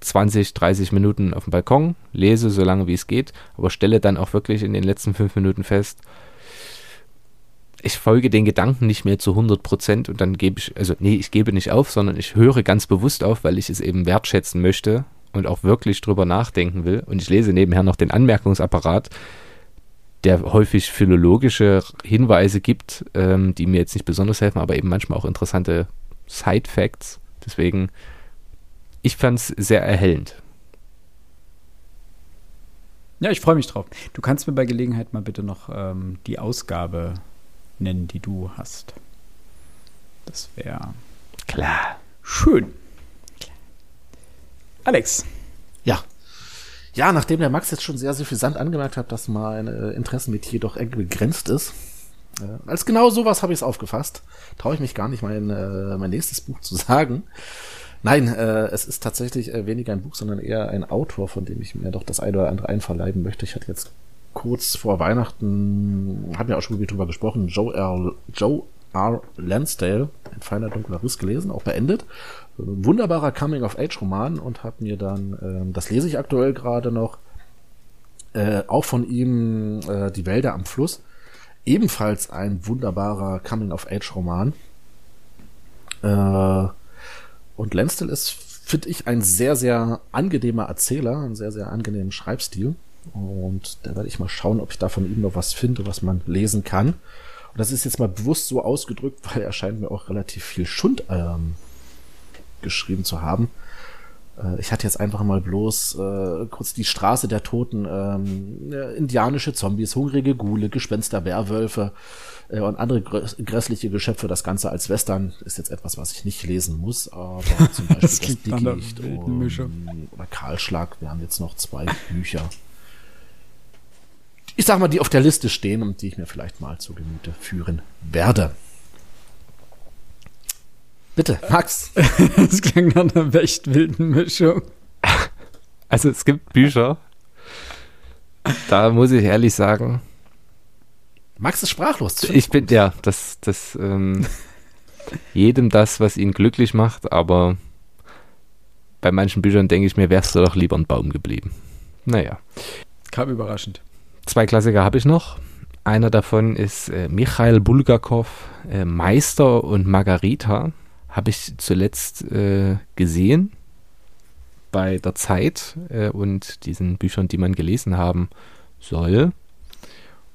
20, 30 Minuten auf dem Balkon, lese so lange wie es geht, aber stelle dann auch wirklich in den letzten fünf Minuten fest, ich folge den Gedanken nicht mehr zu 100 Prozent und dann gebe ich, also nee, ich gebe nicht auf, sondern ich höre ganz bewusst auf, weil ich es eben wertschätzen möchte und auch wirklich drüber nachdenken will. Und ich lese nebenher noch den Anmerkungsapparat, der häufig philologische Hinweise gibt, ähm, die mir jetzt nicht besonders helfen, aber eben manchmal auch interessante Side-Facts. Deswegen, ich fand es sehr erhellend. Ja, ich freue mich drauf. Du kannst mir bei Gelegenheit mal bitte noch ähm, die Ausgabe nennen, die du hast. Das wäre klar. Schön. Alex. Ja, ja, nachdem der Max jetzt schon sehr, sehr viel Sand angemerkt hat, dass mein äh, Interessenmetier doch eng begrenzt ist, äh, als genau sowas habe ich es aufgefasst. Traue ich mich gar nicht, mein, äh, mein nächstes Buch zu sagen. Nein, äh, es ist tatsächlich äh, weniger ein Buch, sondern eher ein Autor, von dem ich mir doch das eine oder andere einverleiben möchte. Ich hatte jetzt kurz vor Weihnachten, haben wir auch schon drüber gesprochen, Joe R. Joe R. Lansdale, ein feiner dunkler Riss gelesen, auch beendet wunderbarer Coming-of-Age-Roman und habe mir dann, äh, das lese ich aktuell gerade noch, äh, auch von ihm äh, Die Wälder am Fluss. Ebenfalls ein wunderbarer Coming-of-Age-Roman. Äh, und Lansdale ist, finde ich, ein sehr, sehr angenehmer Erzähler, ein sehr, sehr angenehmen Schreibstil. Und da werde ich mal schauen, ob ich da von ihm noch was finde, was man lesen kann. Und das ist jetzt mal bewusst so ausgedrückt, <laughs> weil er scheint mir auch relativ viel Schund ähm, geschrieben zu haben. Äh, ich hatte jetzt einfach mal bloß äh, kurz die Straße der Toten, ähm, indianische Zombies, hungrige Gule, Gespenster, Werwölfe äh, und andere grässliche Geschöpfe. Das Ganze als Western ist jetzt etwas, was ich nicht lesen muss, aber zum <laughs> Beispiel das, das Dickicht oder Kahlschlag wären jetzt noch zwei Bücher. Ich sag mal, die auf der Liste stehen und die ich mir vielleicht mal zu Gemüte führen werde. Bitte, Max. <laughs> das klang nach einer echt wilden Mischung. Also es gibt Bücher, da muss ich ehrlich sagen. Max ist sprachlos. Ich bin, ja, das, das, ähm, <laughs> jedem das, was ihn glücklich macht, aber bei manchen Büchern denke ich mir, wärst du doch lieber ein Baum geblieben. Naja. Kam überraschend. Zwei Klassiker habe ich noch. Einer davon ist äh, Michail Bulgakov, äh, Meister und Margarita habe ich zuletzt äh, gesehen bei der Zeit äh, und diesen Büchern, die man gelesen haben soll.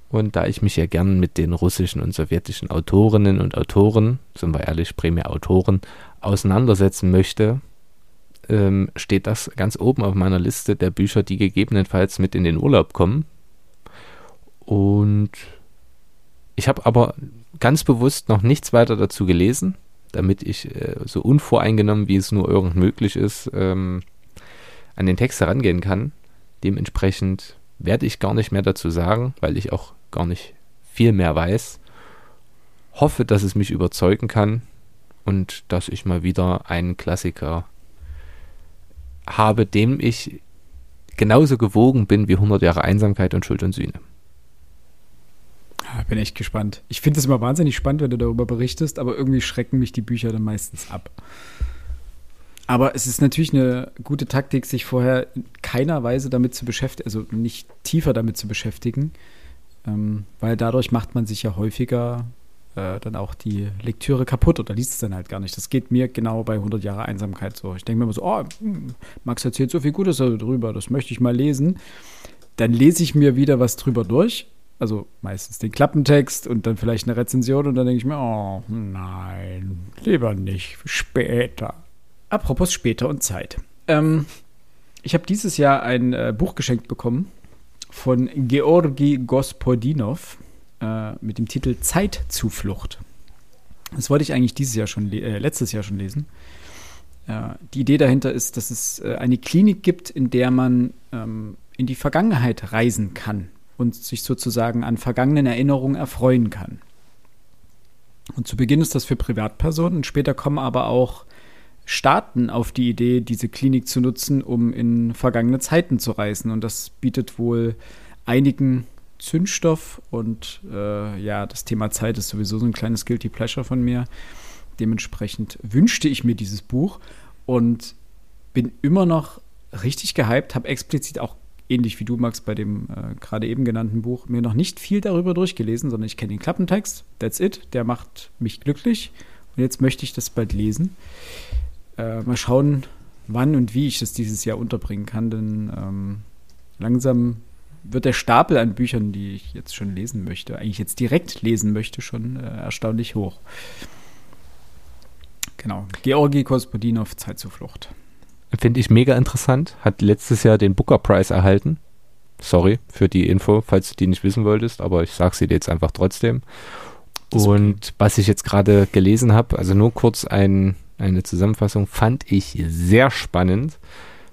Und da ich mich ja gern mit den russischen und sowjetischen Autorinnen und Autoren, sind wir ehrlich, primär Autoren, auseinandersetzen möchte, ähm, steht das ganz oben auf meiner Liste der Bücher, die gegebenenfalls mit in den Urlaub kommen. Und ich habe aber ganz bewusst noch nichts weiter dazu gelesen, damit ich äh, so unvoreingenommen, wie es nur irgend möglich ist, ähm, an den Text herangehen kann. Dementsprechend werde ich gar nicht mehr dazu sagen, weil ich auch gar nicht viel mehr weiß. Hoffe, dass es mich überzeugen kann und dass ich mal wieder einen Klassiker habe, dem ich genauso gewogen bin wie 100 Jahre Einsamkeit und Schuld und Sühne. Bin echt gespannt. Ich finde es immer wahnsinnig spannend, wenn du darüber berichtest, aber irgendwie schrecken mich die Bücher dann meistens ab. Aber es ist natürlich eine gute Taktik, sich vorher in keiner Weise damit zu beschäftigen, also nicht tiefer damit zu beschäftigen, ähm, weil dadurch macht man sich ja häufiger äh, dann auch die Lektüre kaputt oder liest es dann halt gar nicht. Das geht mir genau bei 100 Jahre Einsamkeit so. Ich denke mir immer so, oh, hm, Max erzählt so viel Gutes darüber, das möchte ich mal lesen. Dann lese ich mir wieder was drüber durch also meistens den Klappentext und dann vielleicht eine Rezension und dann denke ich mir, oh nein, lieber nicht, später. Apropos später und Zeit. Ähm, ich habe dieses Jahr ein äh, Buch geschenkt bekommen von Georgi Gospodinov äh, mit dem Titel Zeitzuflucht. Das wollte ich eigentlich dieses Jahr schon, äh, letztes Jahr schon lesen. Äh, die Idee dahinter ist, dass es äh, eine Klinik gibt, in der man ähm, in die Vergangenheit reisen kann und sich sozusagen an vergangenen Erinnerungen erfreuen kann. Und zu Beginn ist das für Privatpersonen, später kommen aber auch Staaten auf die Idee, diese Klinik zu nutzen, um in vergangene Zeiten zu reisen. Und das bietet wohl einigen Zündstoff und äh, ja, das Thema Zeit ist sowieso so ein kleines Guilty Pleasure von mir. Dementsprechend wünschte ich mir dieses Buch und bin immer noch richtig gehypt, habe explizit auch ähnlich wie du, Max, bei dem äh, gerade eben genannten Buch, mir noch nicht viel darüber durchgelesen, sondern ich kenne den Klappentext. That's it. Der macht mich glücklich. Und jetzt möchte ich das bald lesen. Äh, mal schauen, wann und wie ich das dieses Jahr unterbringen kann, denn ähm, langsam wird der Stapel an Büchern, die ich jetzt schon lesen möchte, eigentlich jetzt direkt lesen möchte, schon äh, erstaunlich hoch. Genau. Georgi Kospodinov, Zeitzuflucht. Finde ich mega interessant. Hat letztes Jahr den Booker Prize erhalten. Sorry für die Info, falls du die nicht wissen wolltest, aber ich sage sie dir jetzt einfach trotzdem. Und was ich jetzt gerade gelesen habe, also nur kurz ein, eine Zusammenfassung, fand ich sehr spannend.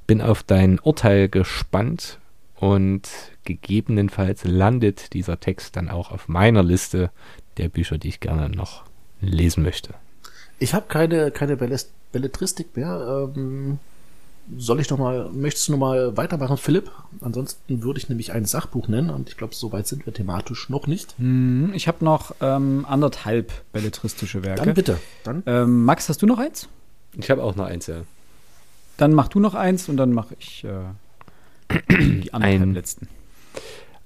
Bin auf dein Urteil gespannt und gegebenenfalls landet dieser Text dann auch auf meiner Liste der Bücher, die ich gerne noch lesen möchte. Ich habe keine, keine Belletristik mehr. Ähm, soll ich noch mal, möchtest du noch mal weitermachen, Philipp? Ansonsten würde ich nämlich ein Sachbuch nennen und ich glaube, so weit sind wir thematisch noch nicht. Hm, ich habe noch ähm, anderthalb belletristische Werke. Dann bitte. Dann. Ähm, Max, hast du noch eins? Ich habe auch noch eins, ja. Dann mach du noch eins und dann mache ich äh, die anderthalb ein, letzten.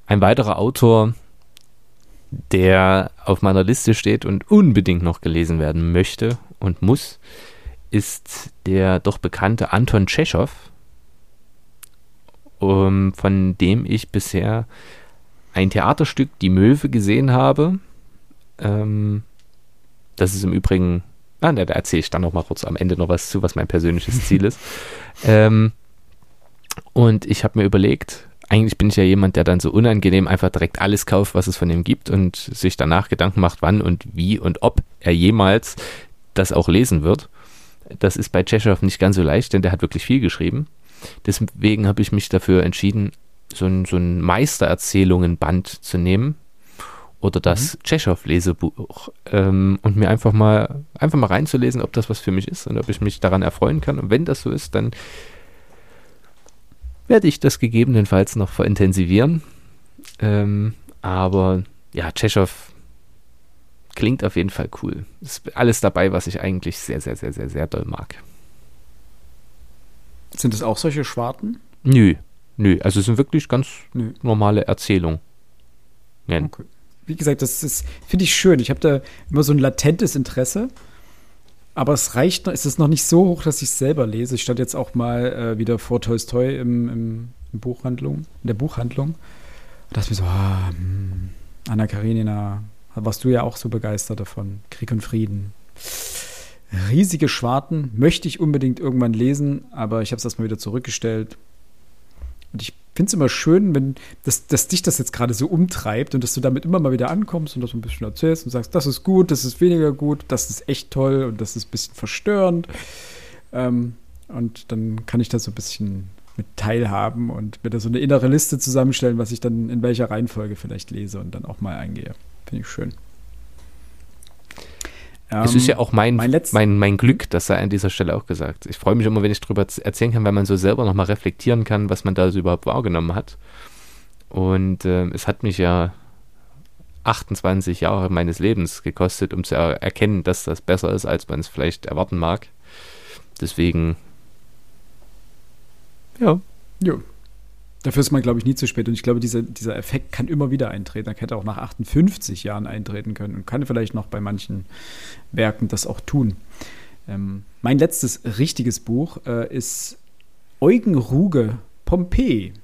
Ein weiterer Autor, der auf meiner Liste steht und unbedingt noch gelesen werden möchte und muss, ist der doch bekannte Anton Tschechow, um, von dem ich bisher ein Theaterstück Die Möwe gesehen habe. Ähm, das ist im Übrigen, Ah, da erzähle ich dann noch mal kurz am Ende noch was zu, was mein persönliches Ziel ist. <laughs> Ähm, und ich habe mir überlegt, eigentlich bin ich ja jemand, der dann so unangenehm einfach direkt alles kauft, was es von ihm gibt und sich danach Gedanken macht, wann und wie und ob er jemals das auch lesen wird. Das ist bei Tschechow nicht ganz so leicht, denn der hat wirklich viel geschrieben. Deswegen habe ich mich dafür entschieden, so ein, so ein Meistererzählungen-Band zu nehmen oder das mhm. Tschechow-Lesebuch ähm, und mir einfach mal, einfach mal reinzulesen, ob das was für mich ist und ob ich mich daran erfreuen kann. Und wenn das so ist, dann werde ich das gegebenenfalls noch verintensivieren. Ähm, aber ja, Tschechow klingt auf jeden Fall cool. Ist alles dabei, was ich eigentlich sehr, sehr, sehr, sehr, sehr doll mag. Sind es auch solche Schwarten? Nö, nö. Also es sind wirklich ganz nö. normale Erzählungen. Okay. Wie gesagt, das ist, finde ich schön. Ich habe da immer so ein latentes Interesse. Aber es reicht noch, es ist noch nicht so hoch, dass ich es selber lese. Ich stand jetzt auch mal äh, wieder vor Tolstoi im, im, im, Buchhandlung, in der Buchhandlung. Und dachte mir so, ah, hm, Anna Karenina, warst du ja auch so begeistert davon. Krieg und Frieden. Riesige Schwarten, möchte ich unbedingt irgendwann lesen, aber ich habe es erstmal wieder zurückgestellt. Und ich finde es immer schön, wenn das, dass dich das jetzt gerade so umtreibt und dass du damit immer mal wieder ankommst und das ein bisschen erzählst und sagst, das ist gut, das ist weniger gut, das ist echt toll und das ist ein bisschen verstörend. Ähm, und dann kann ich da so ein bisschen mit teilhaben und mir da so eine innere Liste zusammenstellen, was ich dann in welcher Reihenfolge vielleicht lese und dann auch mal eingehe. Finde ich schön. Es ist ja ähm, auch mein, mein, mein, mein Glück, das sei an dieser Stelle auch gesagt. Ich freue mich immer, wenn ich darüber erzählen kann, weil man so selber nochmal reflektieren kann, was man da so überhaupt wahrgenommen hat. Und äh, es hat mich ja 28 Jahre meines Lebens gekostet, um zu er erkennen, dass das besser ist, als man es vielleicht erwarten mag. Deswegen, ja. Ja, Dafür ist man, glaube ich, nie zu spät. Und ich glaube, dieser, dieser Effekt kann immer wieder eintreten. Er hätte auch nach 58 Jahren eintreten können und kann vielleicht noch bei manchen Werken das auch tun. Ähm, mein letztes richtiges Buch äh, ist Eugen Ruge Pompeii,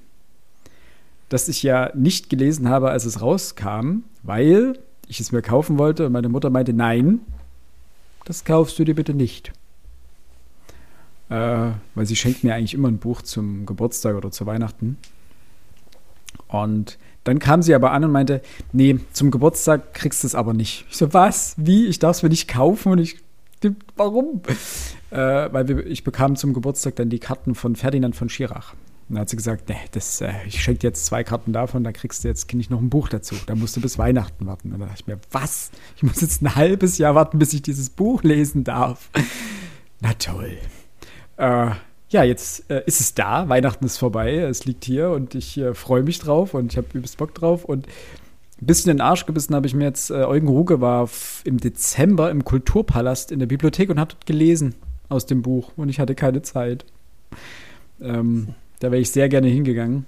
das ich ja nicht gelesen habe, als es rauskam, weil ich es mir kaufen wollte und meine Mutter meinte, nein, das kaufst du dir bitte nicht. Äh, weil sie schenkt mir eigentlich immer ein Buch zum Geburtstag oder zu Weihnachten. Und dann kam sie aber an und meinte, nee, zum Geburtstag kriegst du es aber nicht. Ich so, was? Wie? Ich darf es mir nicht kaufen und ich, warum? Äh, weil wir, ich bekam zum Geburtstag dann die Karten von Ferdinand von Schirach. Und dann hat sie gesagt, nee, das, äh, ich schenke dir jetzt zwei Karten davon, dann kriegst du jetzt nicht noch ein Buch dazu. Da musst du bis Weihnachten warten. Und dann dachte ich mir, was? Ich muss jetzt ein halbes Jahr warten, bis ich dieses Buch lesen darf. Na toll. Äh, ja, jetzt äh, ist es da. Weihnachten ist vorbei. Es liegt hier und ich äh, freue mich drauf und ich habe übelst Bock drauf. Und ein bisschen in den Arsch gebissen habe ich mir jetzt. Äh, Eugen Ruge war im Dezember im Kulturpalast in der Bibliothek und hat dort gelesen aus dem Buch. Und ich hatte keine Zeit. Ähm, da wäre ich sehr gerne hingegangen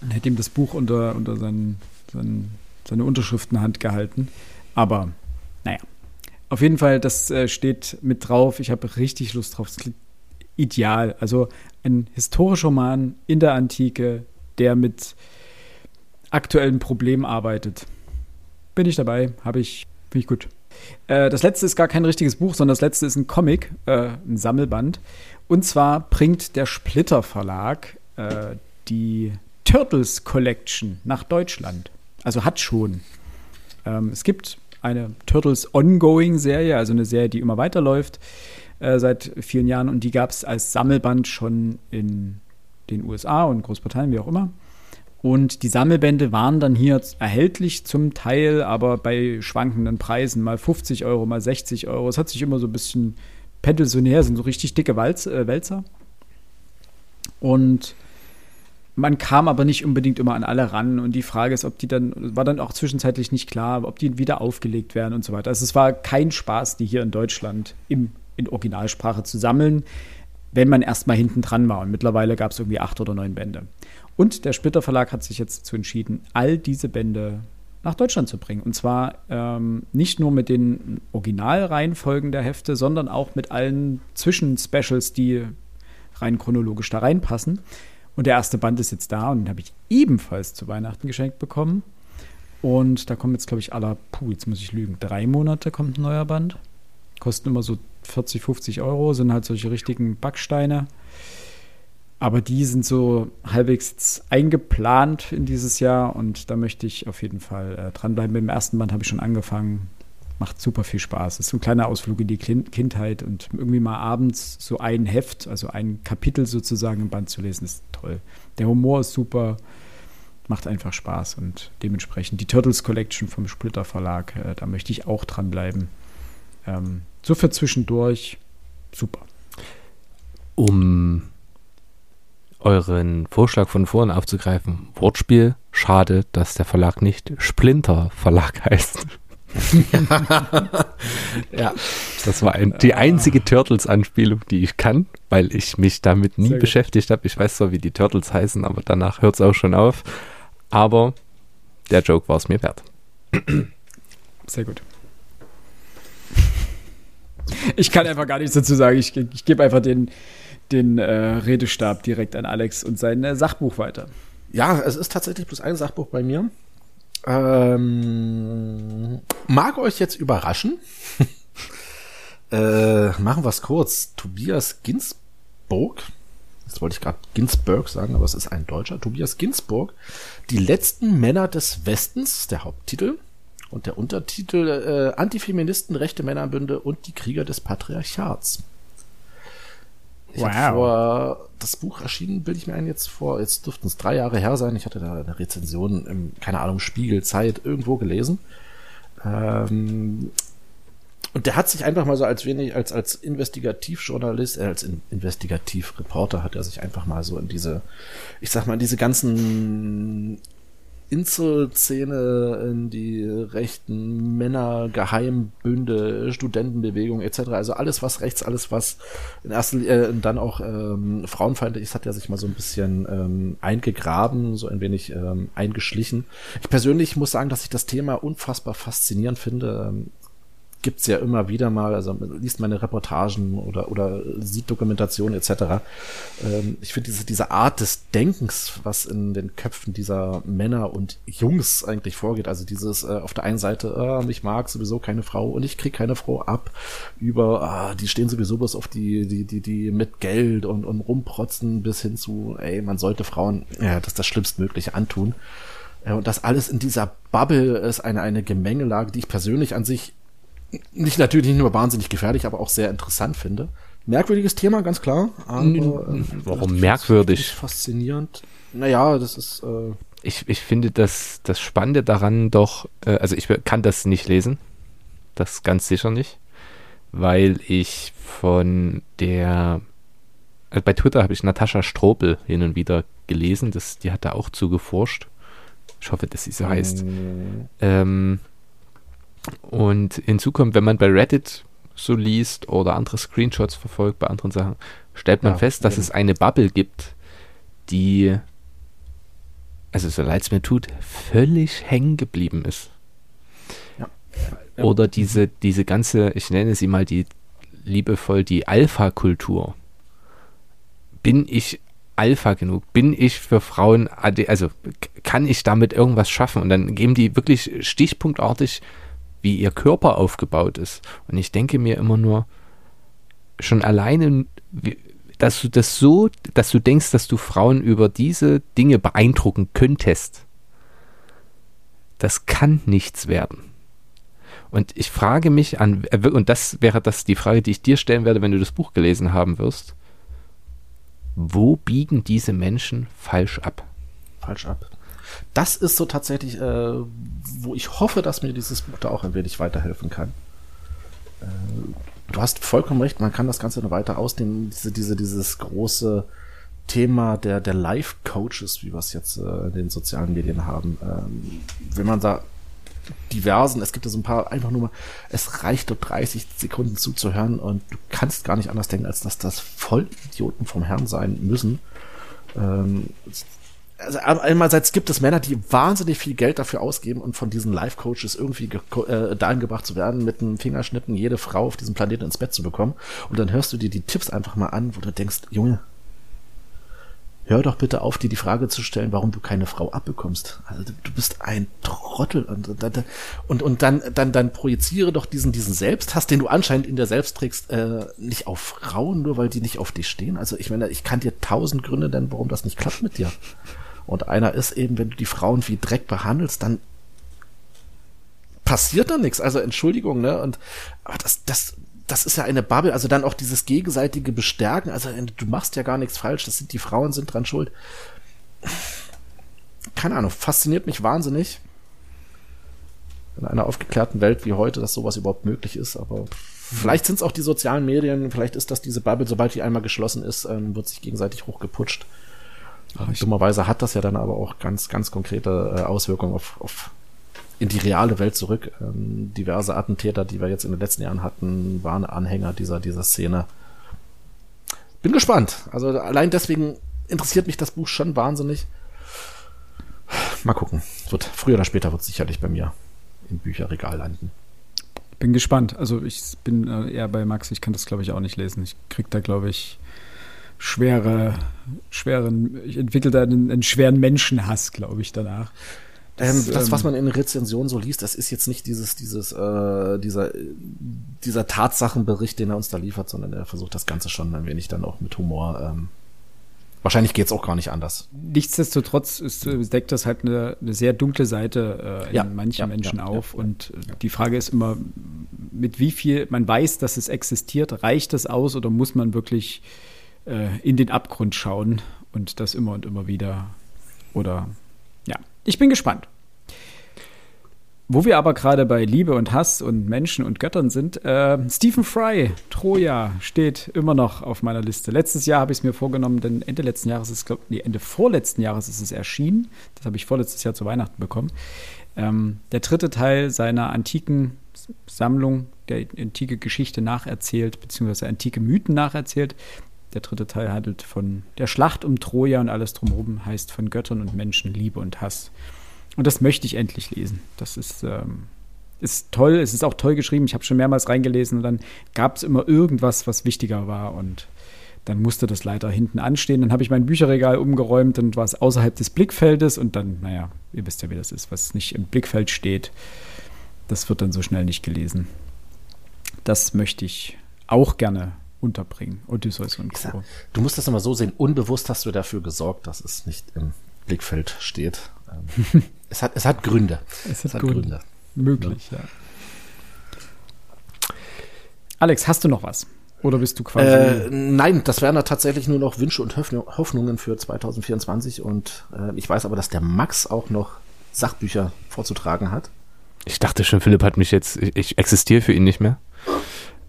und hätte ihm das Buch unter, unter seinen, seinen, seine Unterschriftenhand gehalten. Aber naja. Auf jeden Fall, das äh, steht mit drauf. Ich habe richtig Lust drauf. Es klingt ideal. Also ein historischer Roman in der Antike, der mit aktuellen Problemen arbeitet. Bin ich dabei, habe ich, finde ich gut. Äh, das letzte ist gar kein richtiges Buch, sondern das letzte ist ein Comic, äh, ein Sammelband. Und zwar bringt der Splitter Verlag äh, die Turtles Collection nach Deutschland. Also hat schon. Ähm, es gibt eine Turtles Ongoing Serie, also eine Serie, die immer weiterläuft. Äh, seit vielen Jahren und die gab es als Sammelband schon in den USA und Großbritannien, wie auch immer. Und die Sammelbände waren dann hier erhältlich zum Teil, aber bei schwankenden Preisen, mal 50 Euro, mal 60 Euro. Es hat sich immer so ein bisschen näher, sind so richtig dicke Walz, äh, Wälzer. Und man kam aber nicht unbedingt immer an alle ran. Und die Frage ist, ob die dann, war dann auch zwischenzeitlich nicht klar, ob die wieder aufgelegt werden und so weiter. Also es war kein Spaß, die hier in Deutschland im in Originalsprache zu sammeln, wenn man erstmal hinten dran war. Und mittlerweile gab es irgendwie acht oder neun Bände. Und der Splitter Verlag hat sich jetzt dazu entschieden, all diese Bände nach Deutschland zu bringen. Und zwar ähm, nicht nur mit den Originalreihenfolgen der Hefte, sondern auch mit allen Zwischenspecials, die rein chronologisch da reinpassen. Und der erste Band ist jetzt da und den habe ich ebenfalls zu Weihnachten geschenkt bekommen. Und da kommen jetzt, glaube ich, aller, puh, jetzt muss ich lügen, drei Monate kommt ein neuer Band. Kosten immer so 40, 50 Euro, sind halt solche richtigen Backsteine. Aber die sind so halbwegs eingeplant in dieses Jahr und da möchte ich auf jeden Fall äh, dranbleiben. Mit dem ersten Band habe ich schon angefangen. Macht super viel Spaß. Es ist so ein kleiner Ausflug in die Kindheit und irgendwie mal abends so ein Heft, also ein Kapitel sozusagen im Band zu lesen, ist toll. Der Humor ist super, macht einfach Spaß und dementsprechend die Turtles Collection vom Splitter Verlag, äh, da möchte ich auch dranbleiben. Ähm, so für zwischendurch, super. Um euren Vorschlag von vorhin aufzugreifen. Wortspiel, schade, dass der Verlag nicht Splinter Verlag <laughs> heißt. ja, das war ein, die einzige Turtles-Anspielung, die ich kann, weil ich mich damit nie Sehr beschäftigt habe. Ich weiß zwar, wie die Turtles heißen, aber danach hört es auch schon auf. Aber der Joke war es mir wert. Sehr gut. <laughs> Ich kann einfach gar nichts dazu sagen. Ich, ich gebe einfach den, den äh, Redestab direkt an Alex und sein äh, Sachbuch weiter. Ja, es ist tatsächlich bloß ein Sachbuch bei mir. Ähm, mag euch jetzt überraschen. <laughs> äh, machen wir es kurz. Tobias Ginsburg. Jetzt wollte ich gerade Ginsburg sagen, aber es ist ein Deutscher. Tobias Ginsburg. Die letzten Männer des Westens, der Haupttitel. Und der Untertitel äh, Antifeministen, rechte Männerbünde und die Krieger des Patriarchats. Ich wow. vor, das Buch erschienen, bilde ich mir ein, jetzt vor, jetzt dürften es drei Jahre her sein. Ich hatte da eine Rezension im, keine Ahnung, Spiegel, Zeit, irgendwo gelesen. Ähm, und der hat sich einfach mal so als wenig, als, als Investigativjournalist, äh, als in, Investigativreporter hat er sich einfach mal so in diese, ich sag mal, in diese ganzen Insel-Szene, in die rechten Männer, Geheimbünde, Studentenbewegung etc. Also alles, was rechts, alles, was in erster äh, dann auch ähm, frauenfeindlich ist, hat ja sich mal so ein bisschen ähm, eingegraben, so ein wenig ähm, eingeschlichen. Ich persönlich muss sagen, dass ich das Thema unfassbar faszinierend finde. Gibt's ja immer wieder mal, also liest meine Reportagen oder, oder sieht Dokumentation etc. Ähm, ich finde diese, diese Art des Denkens, was in den Köpfen dieser Männer und Jungs eigentlich vorgeht, also dieses äh, auf der einen Seite, äh, ich mag sowieso keine Frau und ich krieg keine Frau ab, über, äh, die stehen sowieso bloß auf die, die, die, die mit Geld und, und rumprotzen bis hin zu, ey, man sollte Frauen ja, das das Schlimmstmögliche antun. Äh, und das alles in dieser Bubble ist eine, eine Gemengelage, die ich persönlich an sich nicht natürlich nicht nur wahnsinnig gefährlich, aber auch sehr interessant finde. Merkwürdiges Thema, ganz klar. Aber, äh, Warum merkwürdig? Faszinierend. Naja, das ist. Äh ich, ich finde das, das Spannende daran doch, äh, also ich kann das nicht lesen. Das ganz sicher nicht. Weil ich von der. Also bei Twitter habe ich Natascha Strobel hin und wieder gelesen. Das, die hat da auch zugeforscht. Ich hoffe, dass sie so heißt. Mm. Ähm, und hinzu kommt, wenn man bei Reddit so liest oder andere Screenshots verfolgt bei anderen Sachen, stellt man ja, fest, dass ja. es eine Bubble gibt, die, also so leid es mir tut, völlig hängen geblieben ist. Ja. Oder diese, diese ganze, ich nenne sie mal die liebevoll die Alpha-Kultur. Bin ich Alpha genug? Bin ich für Frauen, also kann ich damit irgendwas schaffen? Und dann geben die wirklich stichpunktartig wie ihr Körper aufgebaut ist. Und ich denke mir immer nur, schon alleine, dass du das so, dass du denkst, dass du Frauen über diese Dinge beeindrucken könntest, das kann nichts werden. Und ich frage mich an, und das wäre das die Frage, die ich dir stellen werde, wenn du das Buch gelesen haben wirst. Wo biegen diese Menschen falsch ab? Falsch ab das ist so tatsächlich, äh, wo ich hoffe, dass mir dieses Buch da auch ein wenig weiterhelfen kann. Äh, du hast vollkommen recht, man kann das Ganze noch weiter ausdehnen, diese, diese, dieses große Thema der, der Life-Coaches, wie wir es jetzt äh, in den sozialen Medien haben. Ähm, wenn man da diversen, es gibt ja so ein paar, einfach nur mal, es reicht dort 30 Sekunden zuzuhören und du kannst gar nicht anders denken, als dass das Vollidioten vom Herrn sein müssen. Ähm, also einerseits gibt es Männer, die wahnsinnig viel Geld dafür ausgeben und von diesen Life-Coaches irgendwie äh, dahin gebracht zu werden, mit einem Fingerschnippen jede Frau auf diesem Planeten ins Bett zu bekommen. Und dann hörst du dir die Tipps einfach mal an, wo du denkst, Junge, hör doch bitte auf, dir die Frage zu stellen, warum du keine Frau abbekommst. Also du, bist ein Trottel und, und, und dann, dann, dann projiziere doch diesen, diesen Selbsthass, den du anscheinend in der selbst trägst, äh, nicht auf Frauen, nur weil die nicht auf dich stehen. Also ich meine, ich kann dir tausend Gründe nennen, warum das nicht klappt mit dir. Und einer ist eben, wenn du die Frauen wie Dreck behandelst, dann passiert da nichts. Also Entschuldigung, ne? Und aber das, das, das ist ja eine Bubble, also dann auch dieses gegenseitige Bestärken, also du machst ja gar nichts falsch, das sind die Frauen sind dran schuld. Keine Ahnung, fasziniert mich wahnsinnig. In einer aufgeklärten Welt wie heute, dass sowas überhaupt möglich ist, aber vielleicht sind es auch die sozialen Medien, vielleicht ist das diese Bubble, sobald die einmal geschlossen ist, ähm, wird sich gegenseitig hochgeputscht. Ach, Dummerweise hat das ja dann aber auch ganz, ganz konkrete äh, Auswirkungen auf, auf in die reale Welt zurück. Ähm, diverse Attentäter, die wir jetzt in den letzten Jahren hatten, waren Anhänger dieser, dieser Szene. Bin gespannt. Also allein deswegen interessiert mich das Buch schon wahnsinnig. Mal gucken. Wird, früher oder später wird es sicherlich bei mir im Bücherregal landen. Bin gespannt. Also ich bin äh, eher bei Max, ich kann das glaube ich auch nicht lesen. Ich krieg da glaube ich schwere, schweren, ich entwickle da einen, einen schweren Menschenhass, glaube ich, danach. Das, ähm, das, was ähm, man in Rezensionen so liest, das ist jetzt nicht dieses, dieses, äh, dieser, dieser Tatsachenbericht, den er uns da liefert, sondern er versucht das Ganze schon ein wenig dann auch mit Humor. Ähm, wahrscheinlich geht's auch gar nicht anders. Nichtsdestotrotz ist, deckt das halt eine, eine sehr dunkle Seite äh, in ja, manchen ja, Menschen ja, auf. und die Frage ist immer, mit wie viel man weiß, dass es existiert, reicht es aus oder muss man wirklich äh, in den Abgrund schauen und das immer und immer wieder? Oder ja, ich bin gespannt. Wo wir aber gerade bei Liebe und Hass und Menschen und Göttern sind, äh, Stephen Fry, Troja, steht immer noch auf meiner Liste. Letztes Jahr habe ich es mir vorgenommen, denn Ende letzten Jahres ist, glaube nee, Ende vorletzten Jahres ist es erschienen. Das habe ich vorletztes Jahr zu Weihnachten bekommen. Ähm, der dritte Teil seiner antiken Sammlung, der antike Geschichte nacherzählt, beziehungsweise antike Mythen nacherzählt. Der dritte Teil handelt von der Schlacht um Troja und alles drumherum heißt von Göttern und Menschen, Liebe und Hass. Und das möchte ich endlich lesen. Das ist, ähm, ist toll. Es ist auch toll geschrieben. Ich habe schon mehrmals reingelesen und dann gab es immer irgendwas, was wichtiger war. Und dann musste das leider hinten anstehen. Dann habe ich mein Bücherregal umgeräumt und war es außerhalb des Blickfeldes. Und dann, naja, ihr wisst ja, wie das ist, was nicht im Blickfeld steht. Das wird dann so schnell nicht gelesen. Das möchte ich auch gerne unterbringen. Odysseus und Co. Du musst das immer so sehen, unbewusst hast du dafür gesorgt, dass es nicht im Blickfeld steht. Ähm, <laughs> es, hat, es hat Gründe. Es hat, es hat Gründe. Gründe. Möglich, ja. ja. Alex, hast du noch was? Oder bist du quasi. Äh, nein, das wären da tatsächlich nur noch Wünsche und Hoffnungen für 2024. Und äh, ich weiß aber, dass der Max auch noch Sachbücher vorzutragen hat. Ich dachte schon, Philipp hat mich jetzt. Ich, ich existiere für ihn nicht mehr.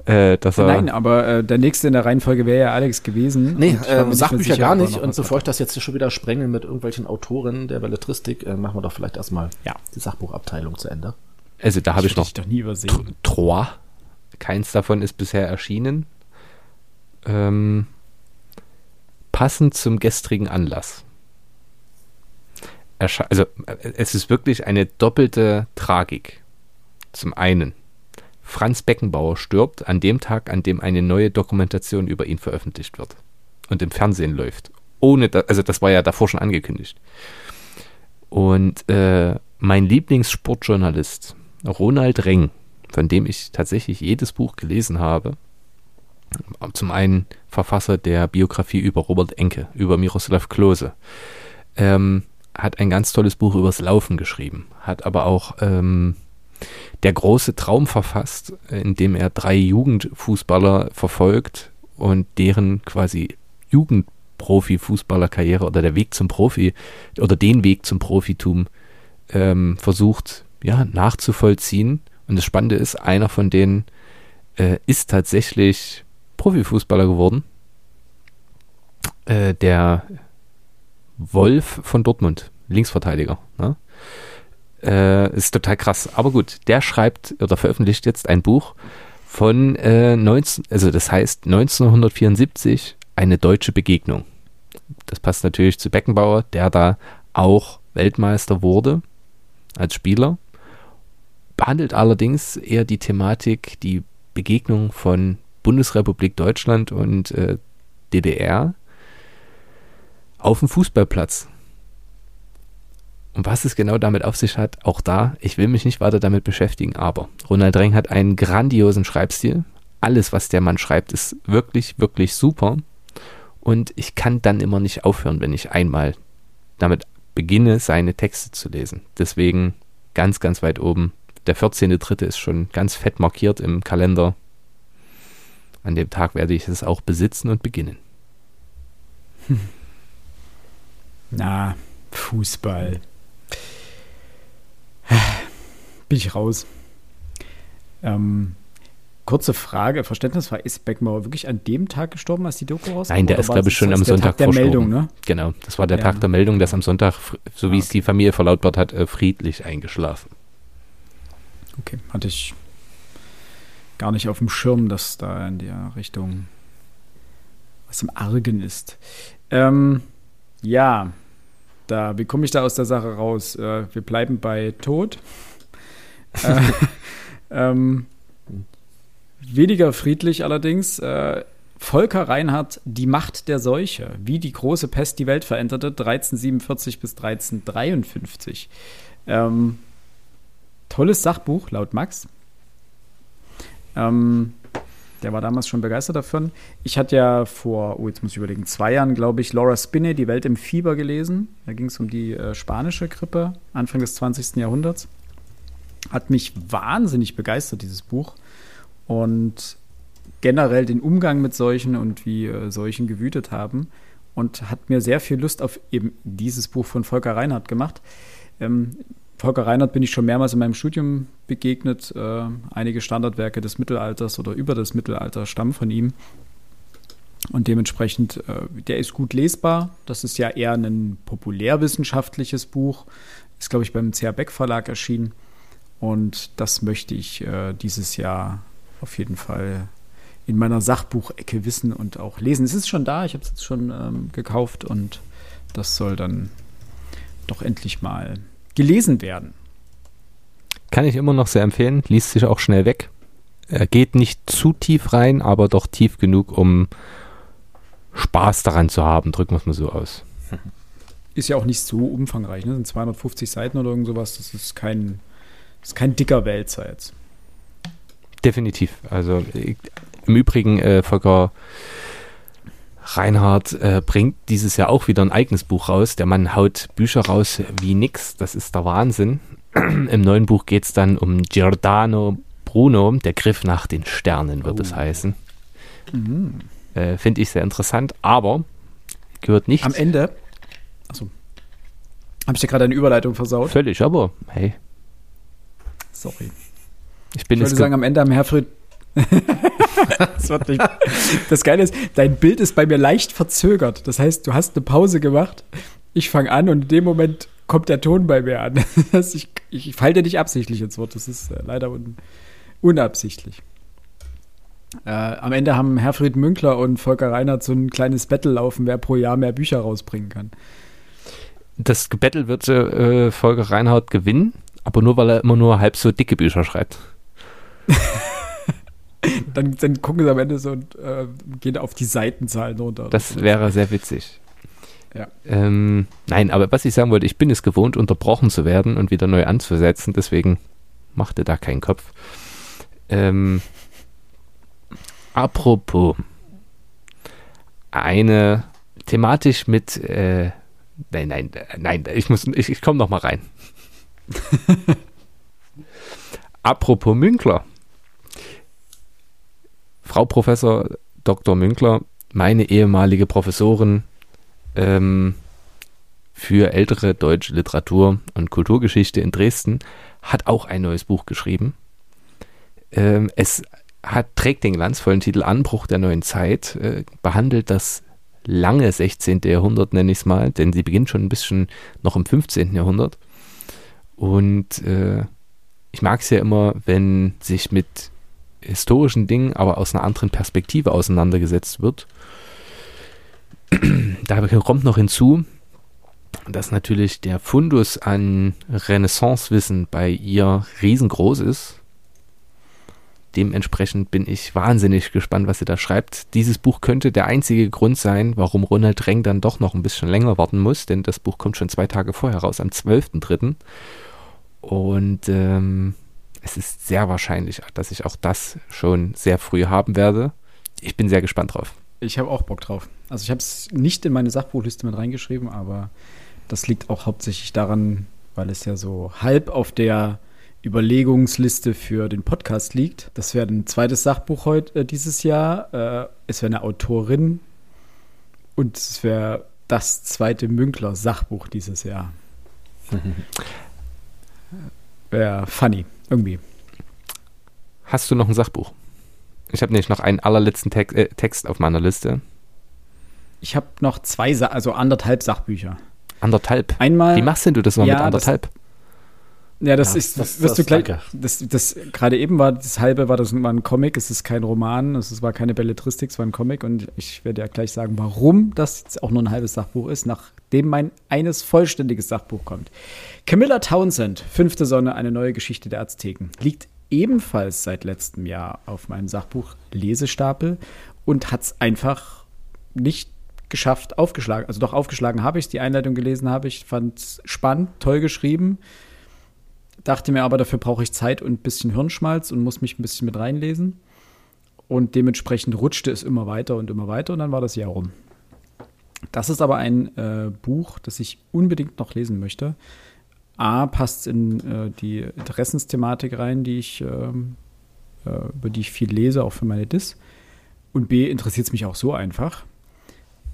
Äh, dass er Nein, aber äh, der nächste in der Reihenfolge wäre ja Alex gewesen. Nee, äh, Sachbücher gar nicht. Und bevor ich das jetzt schon wieder sprenge mit irgendwelchen Autoren der Belletristik, äh, machen wir doch vielleicht erstmal ja. die Sachbuchabteilung zu Ende. Also da habe ich noch ich doch nie übersehen. Trois. Keins davon ist bisher erschienen. Ähm, passend zum gestrigen Anlass. also äh, es ist wirklich eine doppelte Tragik. Zum einen Franz Beckenbauer stirbt an dem Tag, an dem eine neue Dokumentation über ihn veröffentlicht wird und im Fernsehen läuft. Ohne, da, also das war ja davor schon angekündigt. Und äh, mein Lieblingssportjournalist, Ronald Reng, von dem ich tatsächlich jedes Buch gelesen habe, zum einen Verfasser der Biografie über Robert Enke, über Miroslav Klose, ähm, hat ein ganz tolles Buch übers Laufen geschrieben, hat aber auch ähm, der große Traum verfasst, in dem er drei Jugendfußballer verfolgt und deren quasi Jugendprofi-Fußballerkarriere oder der Weg zum Profi oder den Weg zum Profitum ähm, versucht, ja, nachzuvollziehen. Und das Spannende ist, einer von denen äh, ist tatsächlich Profifußballer geworden. Äh, der Wolf von Dortmund, Linksverteidiger. Ne? Äh, ist total krass. Aber gut, der schreibt oder veröffentlicht jetzt ein Buch von äh, 19, also das heißt 1974 eine deutsche Begegnung. Das passt natürlich zu Beckenbauer, der da auch Weltmeister wurde als Spieler. Behandelt allerdings eher die Thematik, die Begegnung von Bundesrepublik Deutschland und äh, DDR. auf dem Fußballplatz. Und was es genau damit auf sich hat, auch da, ich will mich nicht weiter damit beschäftigen, aber Ronald Reng hat einen grandiosen Schreibstil. Alles, was der Mann schreibt, ist wirklich, wirklich super. Und ich kann dann immer nicht aufhören, wenn ich einmal damit beginne, seine Texte zu lesen. Deswegen ganz, ganz weit oben. Der 14.3. ist schon ganz fett markiert im Kalender. An dem Tag werde ich es auch besitzen und beginnen. Hm. <laughs> Na, Fußball. Bin ich raus. Ähm, kurze Frage, Verständnisfrage, ist Beckmauer wirklich an dem Tag gestorben, als die Doku rauskam? Nein, der ist, glaube ich, schon am Sonntag Tag der verstorben. Meldung, ne? Genau, das war der Ja. Tag der Meldung, dass am Sonntag, so wie Ah, es die Familie verlautbart hat, äh, friedlich eingeschlafen. Okay, hatte ich gar nicht auf dem Schirm, dass da in der Richtung was im Argen ist. Ähm, ja, da, wie komme ich da aus der Sache raus? Äh, wir bleiben bei Tod. Äh, <laughs> ähm, weniger friedlich allerdings. Äh, Volker Reinhardt, Die Macht der Seuche, wie die große Pest die Welt veränderte, 1347 bis 1353. Ähm, tolles Sachbuch, laut Max. Ähm, der war damals schon begeistert davon. Ich hatte ja vor, oh, jetzt muss ich überlegen, zwei Jahren, glaube ich, Laura Spinney, Die Welt im Fieber gelesen. Da ging es um die äh, spanische Grippe, Anfang des 20. Jahrhunderts. Hat mich wahnsinnig begeistert, dieses Buch. Und generell den Umgang mit Seuchen und wie äh, Seuchen gewütet haben. Und hat mir sehr viel Lust auf eben dieses Buch von Volker Reinhardt gemacht. Ähm, Volker Reinhardt bin ich schon mehrmals in meinem Studium begegnet. Äh, einige Standardwerke des Mittelalters oder über das Mittelalter stammen von ihm. Und dementsprechend, äh, der ist gut lesbar. Das ist ja eher ein populärwissenschaftliches Buch. Ist, glaube ich, beim CH Beck Verlag erschienen. Und das möchte ich äh, dieses Jahr auf jeden Fall in meiner Sachbuchecke wissen und auch lesen. Es ist schon da, ich habe es jetzt schon ähm, gekauft und das soll dann doch endlich mal gelesen werden. Kann ich immer noch sehr empfehlen, liest sich auch schnell weg. Er geht nicht zu tief rein, aber doch tief genug, um Spaß daran zu haben, drücken wir es mal so aus. Ist ja auch nicht so umfangreich, ne? Das sind 250 Seiten oder irgend sowas. Das ist kein, das ist kein dicker Wälzer jetzt. Definitiv. Also ich, im Übrigen, äh, Volker Reinhardt äh, bringt dieses Jahr auch wieder ein eigenes Buch raus. Der Mann haut Bücher raus wie nix. Das ist der Wahnsinn. <clears throat> Im neuen Buch geht es dann um Giordano Bruno, der Griff nach den Sternen, wird es Oh. heißen. Mhm. Äh, Finde ich sehr interessant, aber gehört nicht Am Ende. Achso. Habe ich dir gerade eine Überleitung versaut? völlig, aber hey, Sorry. ich bin Ich würde ge- sagen, am Ende haben Herfried. <laughs> das, nicht. das Geile ist, dein Bild ist bei mir leicht verzögert. Das heißt, du hast eine Pause gemacht, ich fange an und in dem Moment kommt der Ton bei mir an. <laughs> Das ich, ich falle dir nicht absichtlich ins Wort. Das ist äh, leider un, unabsichtlich. Äh, am Ende haben Herfried Münkler und Volker Reinhardt so ein kleines Battle laufen, wer pro Jahr mehr Bücher rausbringen kann. das Battle wird äh, Volker Reinhardt gewinnen, aber nur weil er immer nur halb so dicke Bücher schreibt. <laughs> Dann, dann gucken sie am Ende so und äh, gehen auf die Seitenzahlen runter. Das wäre sehr witzig. Ja. Ähm, nein, aber was ich sagen wollte, ich bin es gewohnt, unterbrochen zu werden und wieder neu anzusetzen, deswegen machte da keinen Kopf. Ähm, apropos, eine thematisch mit, äh, nein, nein, äh, nein, ich muss, ich, ich komme noch mal rein. <laughs> apropos Münkler. Frau Professor Dr. Münkler, meine ehemalige Professorin ähm, für ältere deutsche Literatur und Kulturgeschichte in Dresden, hat auch ein neues Buch geschrieben. Ähm, es hat, trägt den glanzvollen Titel Anbruch der neuen Zeit, äh, behandelt das lange 16. Jahrhundert, nenne ich es mal, denn sie beginnt schon ein bisschen noch im 15. Jahrhundert. Und äh, ich mag es ja immer, wenn sich mit historischen Dingen, aber aus einer anderen Perspektive auseinandergesetzt wird. <clears throat> da kommt noch hinzu, dass natürlich der Fundus an Renaissancewissen bei ihr riesengroß ist, dementsprechend bin ich wahnsinnig gespannt, was sie da schreibt. Dieses Buch könnte der einzige Grund sein, warum Ronald Reng dann doch noch ein bisschen länger warten muss, denn das Buch kommt schon zwei Tage vorher raus, am 12.3. Und ähm, es ist sehr wahrscheinlich, dass ich auch das schon sehr früh haben werde. Ich bin sehr gespannt drauf. Ich habe auch Bock drauf. Also ich habe es nicht in meine Sachbuchliste mit reingeschrieben, aber das liegt auch hauptsächlich daran, weil es ja so halb auf der Überlegungsliste für den Podcast liegt. Das wäre ein zweites Sachbuch heute äh, dieses Jahr. Äh, es wäre eine Autorin und es wäre das zweite Münkler-Sachbuch dieses Jahr. <laughs> wäre funny, irgendwie. Hast du noch ein Sachbuch? Ich habe nämlich noch einen allerletzten Text, äh, Text auf meiner Liste. Ich habe noch zwei, Sa also anderthalb Sachbücher. Anderthalb? Einmal. Wie machst denn du das mal ja, mit anderthalb? Das, ja, das Ja, ist, das- wirst das- du gleich. Das, das gerade eben war das halbe war das war ein Comic, es ist kein Roman, es war keine Belletristik, es war ein Comic und ich werde ja gleich sagen, warum das jetzt auch nur ein halbes Sachbuch ist, nachdem mein eines vollständiges Sachbuch kommt. Camilla Townsend, Fünfte Sonne, eine neue Geschichte der Azteken, liegt ebenfalls seit letztem Jahr auf meinem Sachbuch Lesestapel und hat es einfach nicht geschafft, aufgeschlagen. Also doch aufgeschlagen habe ich die Einleitung gelesen habe ich, fand es spannend, toll geschrieben. Dachte mir aber, dafür brauche ich Zeit und ein bisschen Hirnschmalz und muss mich ein bisschen mit reinlesen. Und dementsprechend rutschte es immer weiter und immer weiter und dann war das Jahr rum. Das ist aber ein äh, Buch, das ich unbedingt noch lesen möchte. A, passt in äh, die Interessensthematik rein, die ich, ähm, äh, über die ich viel lese, auch für meine Dis. Und B, interessiert es mich auch so einfach.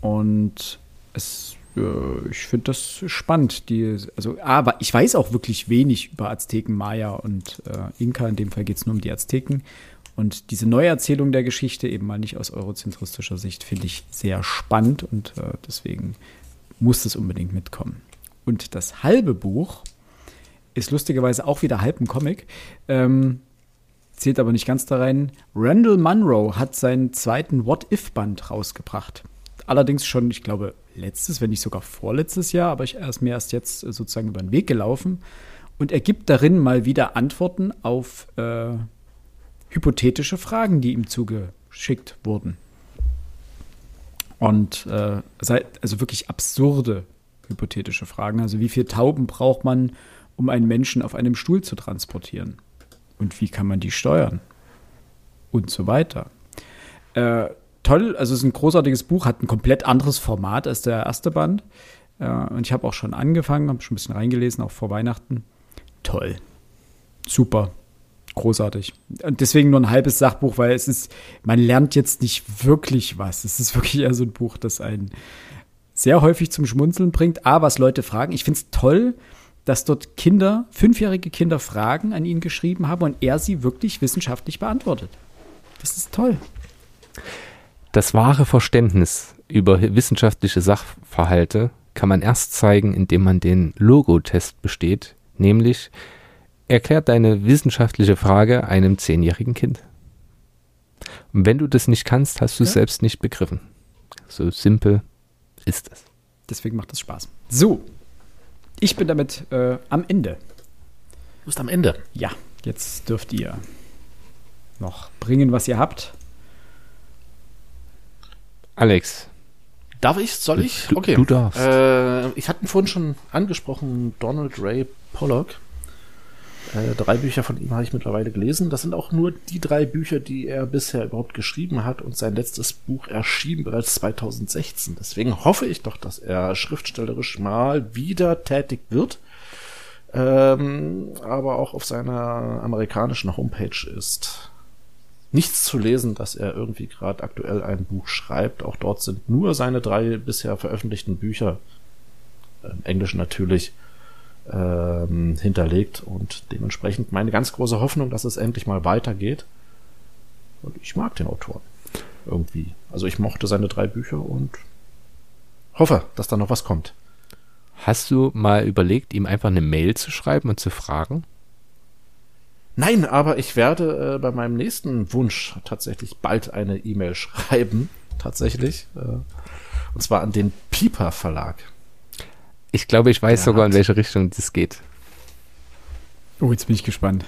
Und es, äh, ich finde das spannend. Die, also, aber ich weiß auch wirklich wenig über Azteken, Maya und äh, Inka. In dem Fall geht es nur um die Azteken. Und diese Neuerzählung der Geschichte, eben mal nicht aus eurozentristischer Sicht, finde ich sehr spannend und äh, deswegen muss das unbedingt mitkommen. Und das halbe Buch ist lustigerweise auch wieder halb ein Comic, ähm, zählt aber nicht ganz da rein. Randall Munro hat seinen zweiten What-If-Band rausgebracht. Allerdings schon, ich glaube, letztes, wenn nicht sogar vorletztes Jahr, aber ich, er ist mir erst jetzt äh, sozusagen über den Weg gelaufen. Und er gibt darin mal wieder Antworten auf äh, hypothetische Fragen, die ihm zugeschickt wurden. Und äh, also wirklich absurde hypothetische Fragen. Also wie viele Tauben braucht man, um einen Menschen auf einem Stuhl zu transportieren? Und wie kann man die steuern? Und so weiter. Äh, toll, also es ist ein großartiges Buch, hat ein komplett anderes Format als der erste Band. Äh, und ich habe auch schon angefangen, habe schon ein bisschen reingelesen, auch vor Weihnachten. Toll. Super. Großartig. Und deswegen nur ein halbes Sachbuch, weil es ist, man lernt jetzt nicht wirklich was. Es ist <laughs> wirklich eher so ein Buch, das einen sehr häufig zum Schmunzeln bringt. A, was Leute fragen. Ich finde es toll, dass dort Kinder, fünfjährige Kinder Fragen an ihn geschrieben haben und er sie wirklich wissenschaftlich beantwortet. Das ist toll. Das wahre Verständnis über wissenschaftliche Sachverhalte kann man erst zeigen, indem man den Logotest besteht, nämlich erklärt deine wissenschaftliche Frage einem zehnjährigen Kind. Und wenn du das nicht kannst, hast du es Ja. selbst nicht begriffen. So simpel ist es. Deswegen macht es Spaß. So, ich bin damit äh, am Ende. Du bist am Ende. Ja, jetzt dürft ihr noch bringen, was ihr habt. Alex, Darf ich? Soll ich? Du- okay. du darfst. Äh, ich hatte vorhin schon angesprochen, Donald Ray Pollock. Äh, drei Bücher von ihm habe ich mittlerweile gelesen. Das sind auch nur die drei Bücher, die er bisher überhaupt geschrieben hat. Und sein letztes Buch erschien bereits 2016. Deswegen hoffe ich doch, dass er schriftstellerisch mal wieder tätig wird. Ähm, aber auch auf seiner amerikanischen Homepage ist nichts zu lesen, dass er irgendwie gerade aktuell ein Buch schreibt. Auch dort sind nur seine drei bisher veröffentlichten Bücher, im Englischen natürlich, ähm, hinterlegt und dementsprechend meine ganz große Hoffnung, dass es endlich mal weitergeht. Und ich mag den Autoren irgendwie. Also ich mochte seine drei Bücher und hoffe, dass da noch was kommt. hast du mal überlegt, ihm einfach eine Mail zu schreiben und zu fragen? Nein, aber ich werde äh, bei meinem nächsten Wunsch tatsächlich bald eine E-Mail <laughs> schreiben. Tatsächlich. Äh, und zwar an den Pieper Verlag. Ich glaube, ich weiß Der sogar, in welche Richtung das geht. Oh, jetzt bin ich gespannt.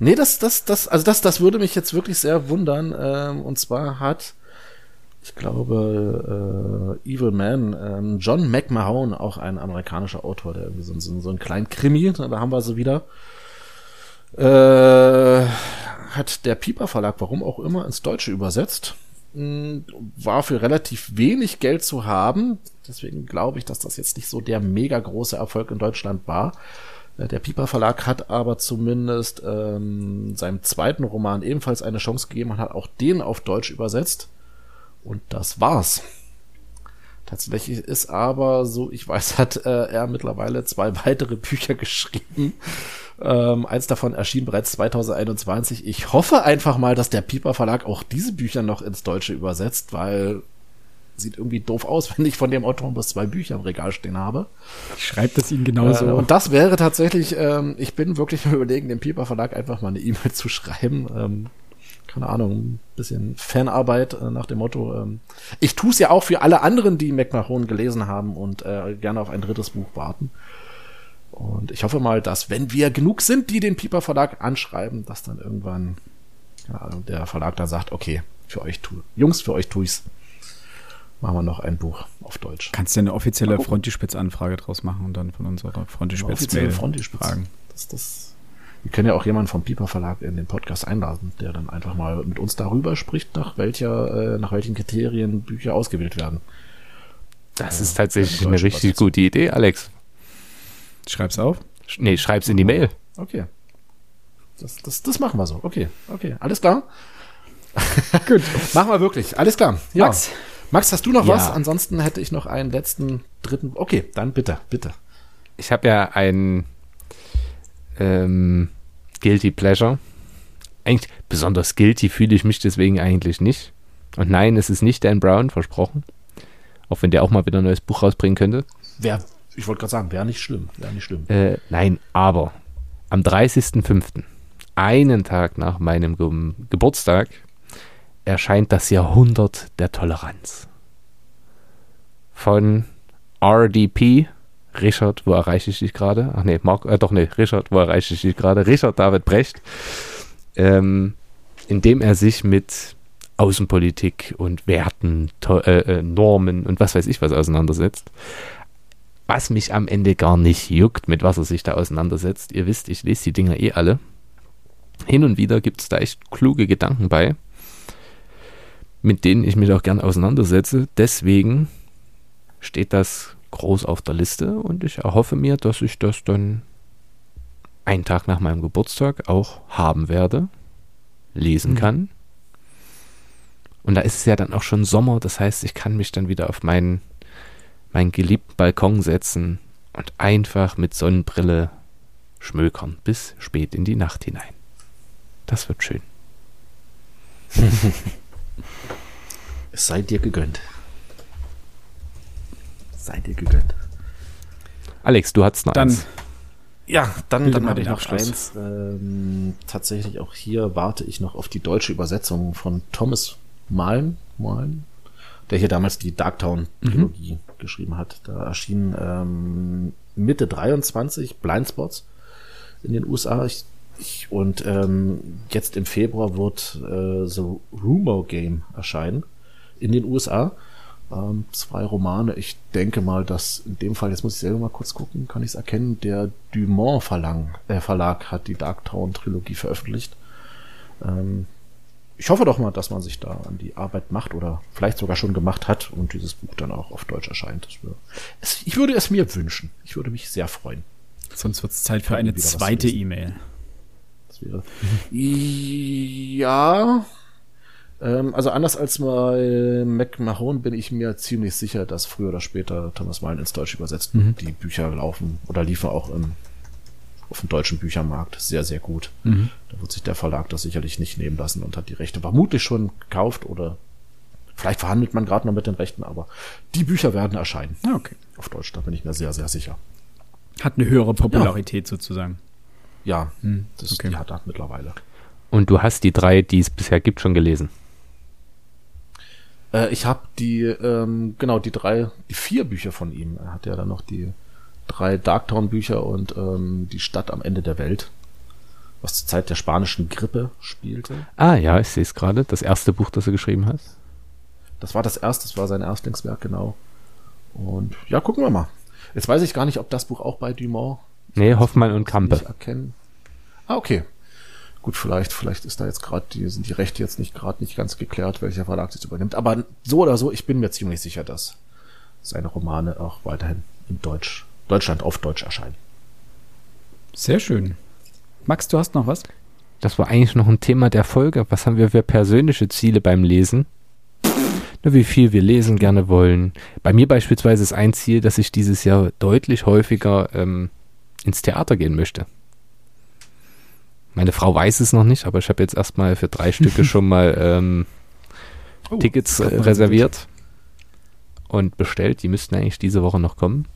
Nee, das, das, das, also das, das würde mich jetzt wirklich sehr wundern. Ähm, und zwar hat, ich glaube, äh, Evil Man, ähm, John McMahon, auch ein amerikanischer Autor, der irgendwie so, so, so einen kleinen Krimi, da haben wir sie wieder, äh, hat der Pieper Verlag, warum auch immer, ins Deutsche übersetzt. Hm, war für relativ wenig Geld zu haben. Deswegen glaube ich, dass das jetzt nicht so der mega große Erfolg in Deutschland war. Äh, der Pieper Verlag hat aber zumindest ähm, seinem zweiten Roman ebenfalls eine Chance gegeben und hat auch den auf Deutsch übersetzt. Und das war's. Tatsächlich ist aber, so ich weiß, <laughs> hat äh, er mittlerweile zwei <laughs> weitere Bücher geschrieben. Ähm, eins davon erschien bereits 2021. Ich hoffe einfach mal, dass der Pieper Verlag auch diese Bücher noch ins Deutsche übersetzt, weil sieht irgendwie doof aus, <laughs> wenn ich von dem Autor bloß zwei Bücher im Regal stehen habe. Ich schreibe das Ihnen genauso. Äh, und das wäre tatsächlich, ähm, ich bin wirklich überlegen, dem Pieper Verlag einfach mal eine E-Mail <laughs> zu schreiben. Ähm, keine Ahnung, ein bisschen Fanarbeit äh, nach dem Motto. Ähm, ich tue es ja auch für alle anderen, die McMahon gelesen haben und äh, gerne auf ein drittes Buch warten. Und ich hoffe mal, dass wenn wir genug sind, die den Pieper Verlag anschreiben, dass dann irgendwann keine Ahnung, der Verlag dann sagt, okay, für euch tu, Jungs, für euch tue ich's machen wir noch ein Buch auf Deutsch. Kannst du eine offizielle Frontispitz-Anfrage draus machen und dann von unserer Frontispitz-Mail fragen? Das, das, wir können ja auch jemanden vom Piper Verlag in den Podcast einladen, der dann einfach mal mit uns darüber spricht, nach welcher, äh, nach welchen Kriterien Bücher ausgewählt werden. Das ist tatsächlich eine richtig gute Idee, Alex. Schreib's auf? Nee, schreib's in die Mail. Okay. Das, das, das machen wir so. Okay, okay. Alles klar? <laughs> Gut. machen wir wirklich. Alles klar. Ja. Max, Max, hast du noch ja. was? Ansonsten hätte ich noch einen letzten, dritten. Okay, dann bitte, bitte. Ich habe ja ein ähm, Guilty Pleasure. Eigentlich besonders guilty fühle ich mich deswegen eigentlich nicht. Und nein, es ist nicht Dan Brown, versprochen. Auch wenn der auch mal wieder ein neues Buch rausbringen könnte. Wer, ich wollte gerade sagen, wäre nicht schlimm. Wäre nicht schlimm. Äh, nein, aber am 30.05., einen Tag nach meinem Ge Geburtstag, erscheint das Jahrhundert der Toleranz. Von RDP, Richard, wo erreiche ich dich gerade? Ach nee, Mark, äh, doch nee, Richard, wo erreiche ich dich gerade? Richard David Brecht, ähm, indem er sich mit Außenpolitik und Werten, äh, äh, Normen und was weiß ich was auseinandersetzt. Was mich am Ende gar nicht juckt, mit was er sich da auseinandersetzt. Ihr wisst, ich lese die Dinger eh alle. Hin und wieder gibt es da echt kluge Gedanken bei mit denen ich mich auch gern auseinandersetze. Deswegen steht das groß auf der Liste und ich erhoffe mir, dass ich das dann einen Tag nach meinem Geburtstag auch haben werde, lesen mhm. kann. Und da ist es ja dann auch schon Sommer, das heißt, ich kann mich dann wieder auf meinen, meinen geliebten Balkon setzen und einfach mit Sonnenbrille schmökern bis spät in die Nacht hinein. Das wird schön. <laughs> Es sei dir gegönnt. Sei dir gegönnt. Alex, du hattest noch dann, eins. Ja, dann, dann hatte ich noch eins. Ähm, tatsächlich auch hier warte ich noch auf die deutsche Übersetzung von Thomas Malm, Malm der hier damals die Darktown-Trilogie mhm. geschrieben hat. Da erschien ähm, Mitte 23 Blindspots in den USA. Ich ich, und ähm, jetzt im Februar wird äh, The Rumor Game erscheinen in den USA. Ähm, zwei Romane. Ich denke mal, dass in dem Fall, jetzt muss ich selber mal kurz gucken, kann ich es erkennen, der Dumont Verlag, äh, Verlag hat die Darktown Trilogie veröffentlicht. Ähm, ich hoffe doch mal, dass man sich da an die Arbeit macht oder vielleicht sogar schon gemacht hat und dieses Buch dann auch auf Deutsch erscheint. ich würde es mir wünschen. Ich würde mich sehr freuen. Sonst wird es Zeit für eine zweite E-Mail wäre. ja. Ähm, also anders als bei McMahon bin ich mir ziemlich sicher, dass früher oder später Thomas Mann ins Deutsche übersetzt mhm. die Bücher laufen oder liefen auch im, auf dem deutschen Büchermarkt sehr, sehr gut. Mhm. Da wird sich der Verlag das sicherlich nicht nehmen lassen und hat die Rechte vermutlich schon gekauft oder vielleicht verhandelt man gerade noch mit den Rechten, aber die Bücher werden erscheinen. Ah, okay. Auf Deutsch, da bin ich mir sehr, sehr sicher. Hat eine höhere Popularität ja. sozusagen. Ja, hm, das okay. die hat er mittlerweile. Und du hast die drei, die es bisher gibt, schon gelesen? Äh, ich habe die, ähm, genau, die drei, die vier Bücher von ihm. Er hat ja dann noch die drei Darktown-Bücher und ähm, die Stadt am Ende der Welt. was zur Zeit der spanischen Grippe spielte. Ah ja, ich sehe es gerade. Das erste Buch, das er geschrieben hat. Das war das erste, das war sein Erstlingswerk, genau. Und ja, gucken wir mal. Jetzt weiß ich gar nicht, ob das Buch auch bei Dumont. Nee, Hoffmann und Kampe. Erkennen. Ah, okay. Gut, vielleicht, vielleicht ist da jetzt gerade die, sind die Rechte jetzt nicht gerade nicht ganz geklärt, welcher Verlag das übernimmt. Aber so oder so, ich bin mir ziemlich sicher, dass seine Romane auch weiterhin in Deutsch, Deutschland auf Deutsch erscheinen. Sehr schön. Max, du hast noch was? Das war eigentlich noch ein Thema der Folge. Was haben wir für persönliche Ziele beim Lesen? Na, wie viel wir lesen gerne wollen. Bei mir beispielsweise ist ein Ziel, dass ich dieses Jahr deutlich häufiger ähm, ins Theater gehen möchte. Meine Frau weiß es noch nicht, aber ich habe jetzt erstmal für drei Stücke <laughs> schon mal ähm, oh, Tickets äh, reserviert und bestellt. Die müssten eigentlich diese Woche noch kommen.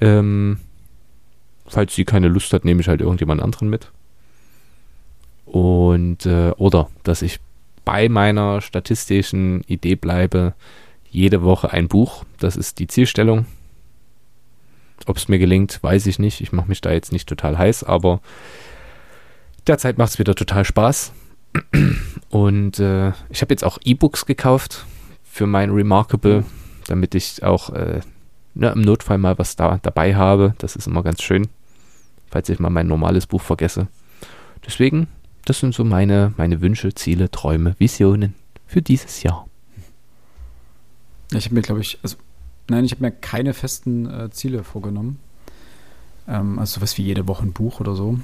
Ähm, falls sie keine Lust hat, nehme ich halt irgendjemand anderen mit. Und äh, oder dass ich bei meiner statistischen Idee bleibe, jede Woche ein Buch. Das ist die Zielstellung. Ob es mir gelingt, weiß ich nicht. Ich mache mich da jetzt nicht total heiß, aber derzeit macht es wieder total Spaß. <clears throat> Und äh, ich habe jetzt auch E-Books gekauft für mein Remarkable, damit ich auch äh, ne, im Notfall mal was da dabei habe. Das ist immer ganz schön, falls ich mal mein normales Buch vergesse. Deswegen, das sind so meine, meine Wünsche, Ziele, Träume, Visionen für dieses Jahr. Ich habe mir, glaube ich, also nein, ich habe mir keine festen äh, Ziele vorgenommen. Ähm, also sowas wie jede Woche ein Buch oder so.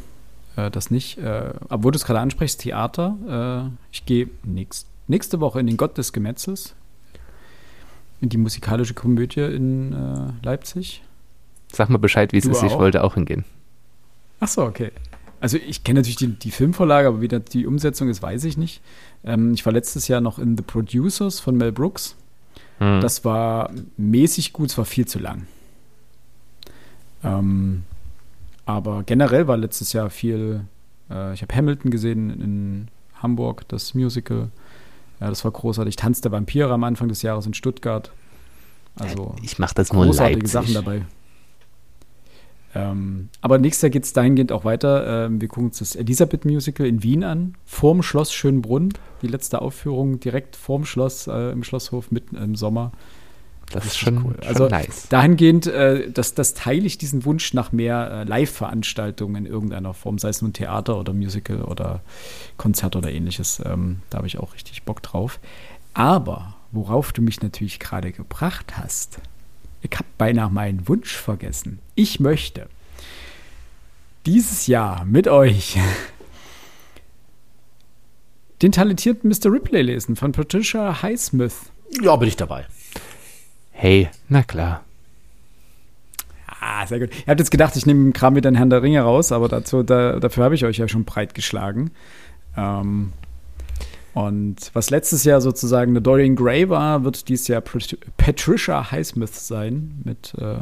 Äh, das nicht. Äh, obwohl du es gerade ansprichst, Theater. Äh, ich gehe nächst, nächste Woche in den Gott des Gemetzels in die musikalische Komödie in äh, Leipzig. Sag mal Bescheid, wie es ist. Ich wollte auch hingehen. Ach so, okay. Also ich kenne natürlich die, die, Filmvorlage, aber wie die Umsetzung ist, weiß ich nicht. Ähm, ich war letztes Jahr noch in The Producers von Mel Brooks. Hm. Das war mäßig gut, es war viel zu lang. Ähm, aber generell war letztes Jahr viel. Äh, ich habe Hamilton gesehen in Hamburg, das Musical. Ja, das war großartig. Tanz der Vampire am Anfang des Jahres in Stuttgart. Also ich mache das nur großartige Leipzig. Sachen dabei. Ähm, aber nächstes Jahr geht es dahingehend auch weiter. Ähm, wir gucken uns das Elisabeth Musical in Wien an, vorm Schloss Schönbrunn. Die letzte Aufführung direkt vorm Schloss äh, im Schlosshof mitten im Sommer. Das, ist schon, cool. schon also nice. Dahingehend, äh, das, das teile ich diesen Wunsch nach mehr äh, Live-Veranstaltungen in irgendeiner Form, sei es nun Theater oder Musical oder Konzert oder ähnliches. Ähm, da habe ich auch richtig Bock drauf. Aber worauf du mich natürlich gerade gebracht hast, ich habe beinahe meinen Wunsch vergessen. Ich möchte dieses Jahr mit euch <laughs> den talentierten Mr. Ripley lesen von Patricia Highsmith. Ja, bin ich dabei. Hey, na klar. Ah, sehr gut. Ihr habt jetzt gedacht, ich nehme den Kram mit den Herrn der Ringe raus, aber dazu, da, dafür habe ich euch ja schon breit geschlagen. Ähm, und was letztes Jahr sozusagen eine Dorian Gray war, wird dieses Jahr Patricia Highsmith sein mit äh,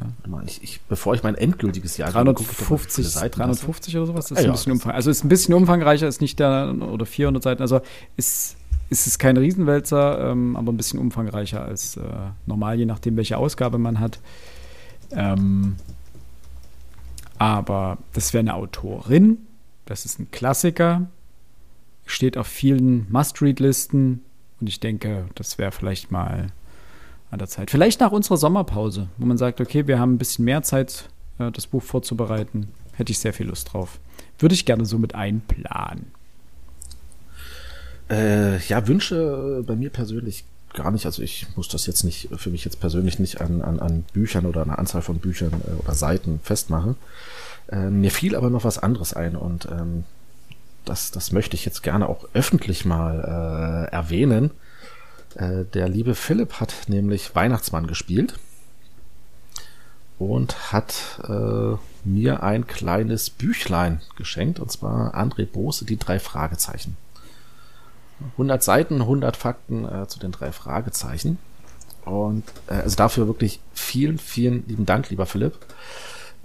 ich, ich, bevor ich mein endgültiges Jahr 350, gucke, 350 oder sowas. Ist ah, ein bisschen umfang, also ist ein bisschen umfangreicher, ist nicht der oder 400 Seiten. Also ist ist es kein Riesenwälzer, ähm, aber ein bisschen umfangreicher als äh, normal, je nachdem, welche Ausgabe man hat. Ähm, aber das wäre eine Autorin, das ist ein Klassiker, steht auf vielen Must-Read-Listen und ich denke, das wäre vielleicht mal an der Zeit. Vielleicht nach unserer Sommerpause, wo man sagt, okay, wir haben ein bisschen mehr Zeit, äh, das Buch vorzubereiten. Hätte ich sehr viel Lust drauf. Würde ich gerne so mit einplanen. Äh, ja, Wünsche bei mir persönlich gar nicht. Also ich muss das jetzt nicht, für mich jetzt persönlich nicht an, an, an Büchern oder einer Anzahl von Büchern äh, oder Seiten festmachen. Äh, mir fiel aber noch was anderes ein und ähm, das, das möchte ich jetzt gerne auch öffentlich mal äh, erwähnen. Äh, der liebe Philipp hat nämlich Weihnachtsmann gespielt und hat äh, mir ein kleines Büchlein geschenkt, und zwar André Bose, die drei Fragezeichen. 100 Seiten, 100 Fakten äh, zu den drei Fragezeichen. Und äh, also dafür wirklich vielen, vielen lieben Dank, lieber Philipp.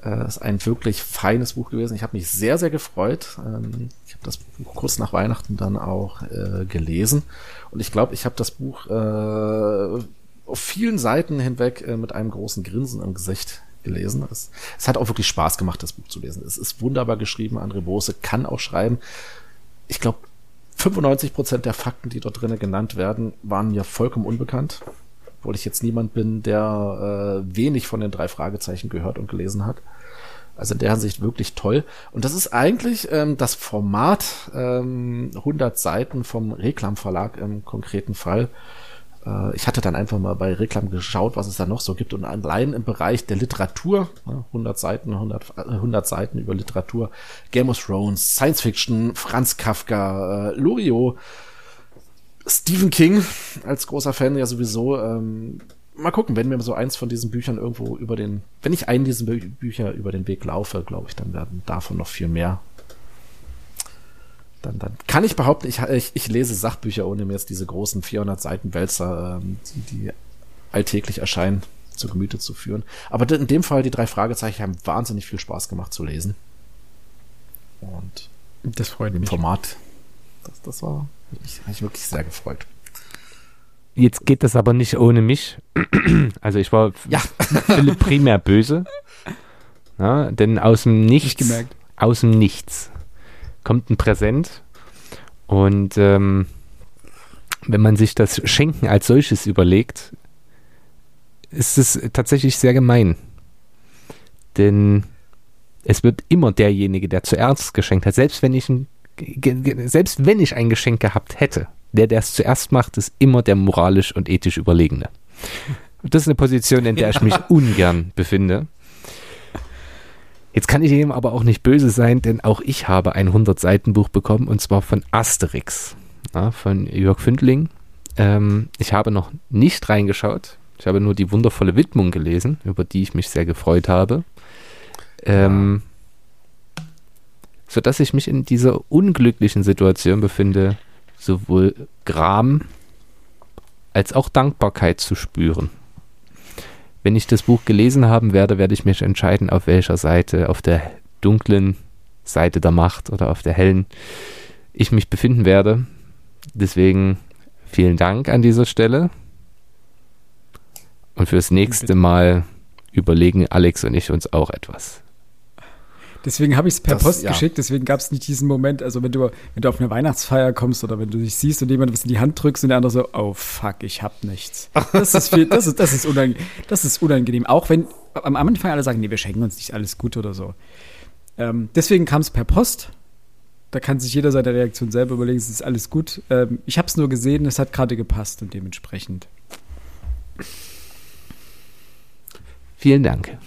Äh, ist ein wirklich feines Buch gewesen. Ich habe mich sehr, sehr gefreut. Ähm, ich habe das Buch kurz nach Weihnachten dann auch äh, gelesen. Und ich glaube, ich habe das Buch äh, auf vielen Seiten hinweg äh, mit einem großen Grinsen im Gesicht gelesen. Es, es hat auch wirklich Spaß gemacht, das Buch zu lesen. Es ist wunderbar geschrieben. André Bose kann auch schreiben. Ich glaube, 95 Prozent der Fakten, die dort drinnen genannt werden, waren mir vollkommen unbekannt. Obwohl ich jetzt niemand bin, der äh, wenig von den drei Fragezeichen gehört und gelesen hat. Also in der Hinsicht wirklich toll. Und das ist eigentlich ähm, das Format ähm, 100 Seiten vom Reklam Verlag im konkreten Fall. Äh, ich hatte dann einfach mal bei Reklam geschaut, was es da noch so gibt. Und allein im Bereich der Literatur, 100 Seiten, 100, 100 Seiten über Literatur, Game of Thrones, Science Fiction, Franz Kafka, äh, Loriot, Stephen King als großer Fan ja sowieso. Ähm, mal gucken, wenn mir so eins von diesen Büchern irgendwo über den, wenn ich einen dieser Bü Bücher über den Weg laufe, glaube ich, dann werden davon noch viel mehr. Dann, dann kann ich behaupten, ich, ich, ich lese Sachbücher, ohne mir jetzt diese großen 400 Seiten Wälzer, ähm, die, die alltäglich erscheinen, zu Gemüte zu führen. Aber in dem Fall, die drei Fragezeichen haben wahnsinnig viel Spaß gemacht zu lesen. Und das freut im mich. Format, das, das war, ich, habe mich wirklich sehr gefreut. Jetzt geht das aber nicht ohne mich. <clears throat> Also ich war ja. <laughs> Philipp primär böse. Ja, denn aus dem Nichts, aus dem Nichts kommt ein Präsent. Und ähm, wenn man sich das Schenken als solches überlegt, ist es tatsächlich sehr gemein. Denn es wird immer derjenige, der zuerst geschenkt hat, selbst wenn ich ein, selbst wenn ich ein Geschenk gehabt hätte, der, der es zuerst macht, ist immer der moralisch und ethisch Überlegene. Das ist eine Position, in der ich mich ungern befinde. Jetzt kann ich ihm aber auch nicht böse sein, denn auch ich habe ein 100-Seiten-Buch bekommen und zwar von Asterix, ja, von Jörg Fündling. Ähm, ich habe noch nicht reingeschaut. Ich habe nur die wundervolle Widmung gelesen, über die ich mich sehr gefreut habe. Ähm, sodass ich mich in dieser unglücklichen Situation befinde, sowohl Gram als auch Dankbarkeit zu spüren. Wenn ich das Buch gelesen haben werde, werde ich mich entscheiden, auf welcher Seite, auf der dunklen Seite der Macht oder auf der hellen ich mich befinden werde. Deswegen vielen Dank an dieser Stelle. Und fürs nächste Mal überlegen Alex und ich uns auch etwas. Deswegen habe ich es per das, Post ja. geschickt, deswegen gab es nicht diesen Moment, also wenn du, wenn du auf eine Weihnachtsfeier kommst oder wenn du dich siehst und jemand was in die Hand drückst und der andere so, oh fuck, ich hab nichts. Das ist viel, das ist, das ist, unangenehm, das ist unangenehm. Auch wenn am Anfang alle sagen, nee, wir schenken uns nicht alles gut oder so. Ähm, deswegen kam es per Post. Da kann sich jeder seine Reaktion selber überlegen, es ist alles gut. Ähm, ich habe es nur gesehen, es hat gerade gepasst und dementsprechend. Vielen Dank.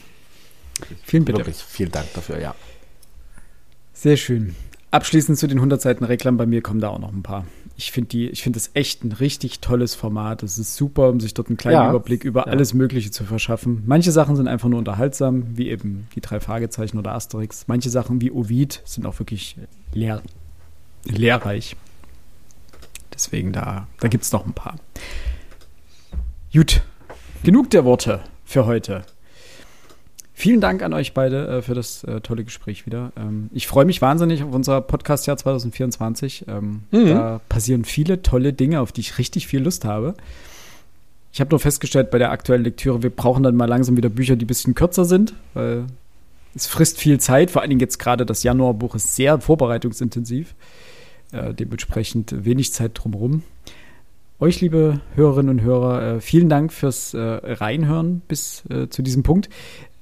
Vielen bitte. Wirklich, vielen Dank dafür, ja. Sehr schön. Abschließend zu den 100 Seiten Reklam, bei mir kommen da auch noch ein paar. Ich finde find das echt ein richtig tolles Format. Es ist super, um sich dort einen kleinen ja. Überblick über ja. alles Mögliche zu verschaffen. Manche Sachen sind einfach nur unterhaltsam, wie eben die drei Fragezeichen oder Asterix. Manche Sachen wie Ovid sind auch wirklich lehr lehrreich. Deswegen da, da gibt es noch ein paar. Gut, genug der Worte für heute. Vielen Dank an euch beide äh, für das äh, tolle Gespräch wieder. Ähm, ich freue mich wahnsinnig auf unser Podcast-Jahr 2024. Ähm, mhm. Da passieren viele tolle Dinge, auf die ich richtig viel Lust habe. Ich habe nur festgestellt bei der aktuellen Lektüre, wir brauchen dann mal langsam wieder Bücher, die ein bisschen kürzer sind, weil es frisst viel Zeit. Vor allen Dingen jetzt gerade das Januarbuch ist sehr vorbereitungsintensiv. Äh, dementsprechend wenig Zeit drumherum. Euch, liebe Hörerinnen und Hörer, äh, vielen Dank fürs äh, Reinhören bis äh, zu diesem Punkt.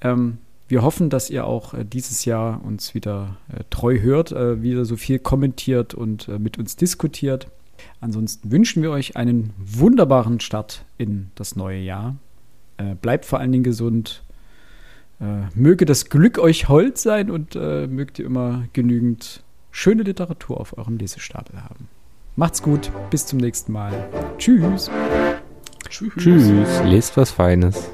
Ähm, wir hoffen, dass ihr auch äh, dieses Jahr uns wieder äh, treu hört, äh, wieder so viel kommentiert und äh, mit uns diskutiert. Ansonsten wünschen wir euch einen wunderbaren Start in das neue Jahr. Äh, bleibt vor allen Dingen gesund. Äh, möge das Glück euch hold sein und mögt ihr immer genügend schöne Literatur auf eurem Lesestapel haben. Macht's gut, bis zum nächsten Mal. Tschüss. Tschüss. Tschüss. Lest was Feines.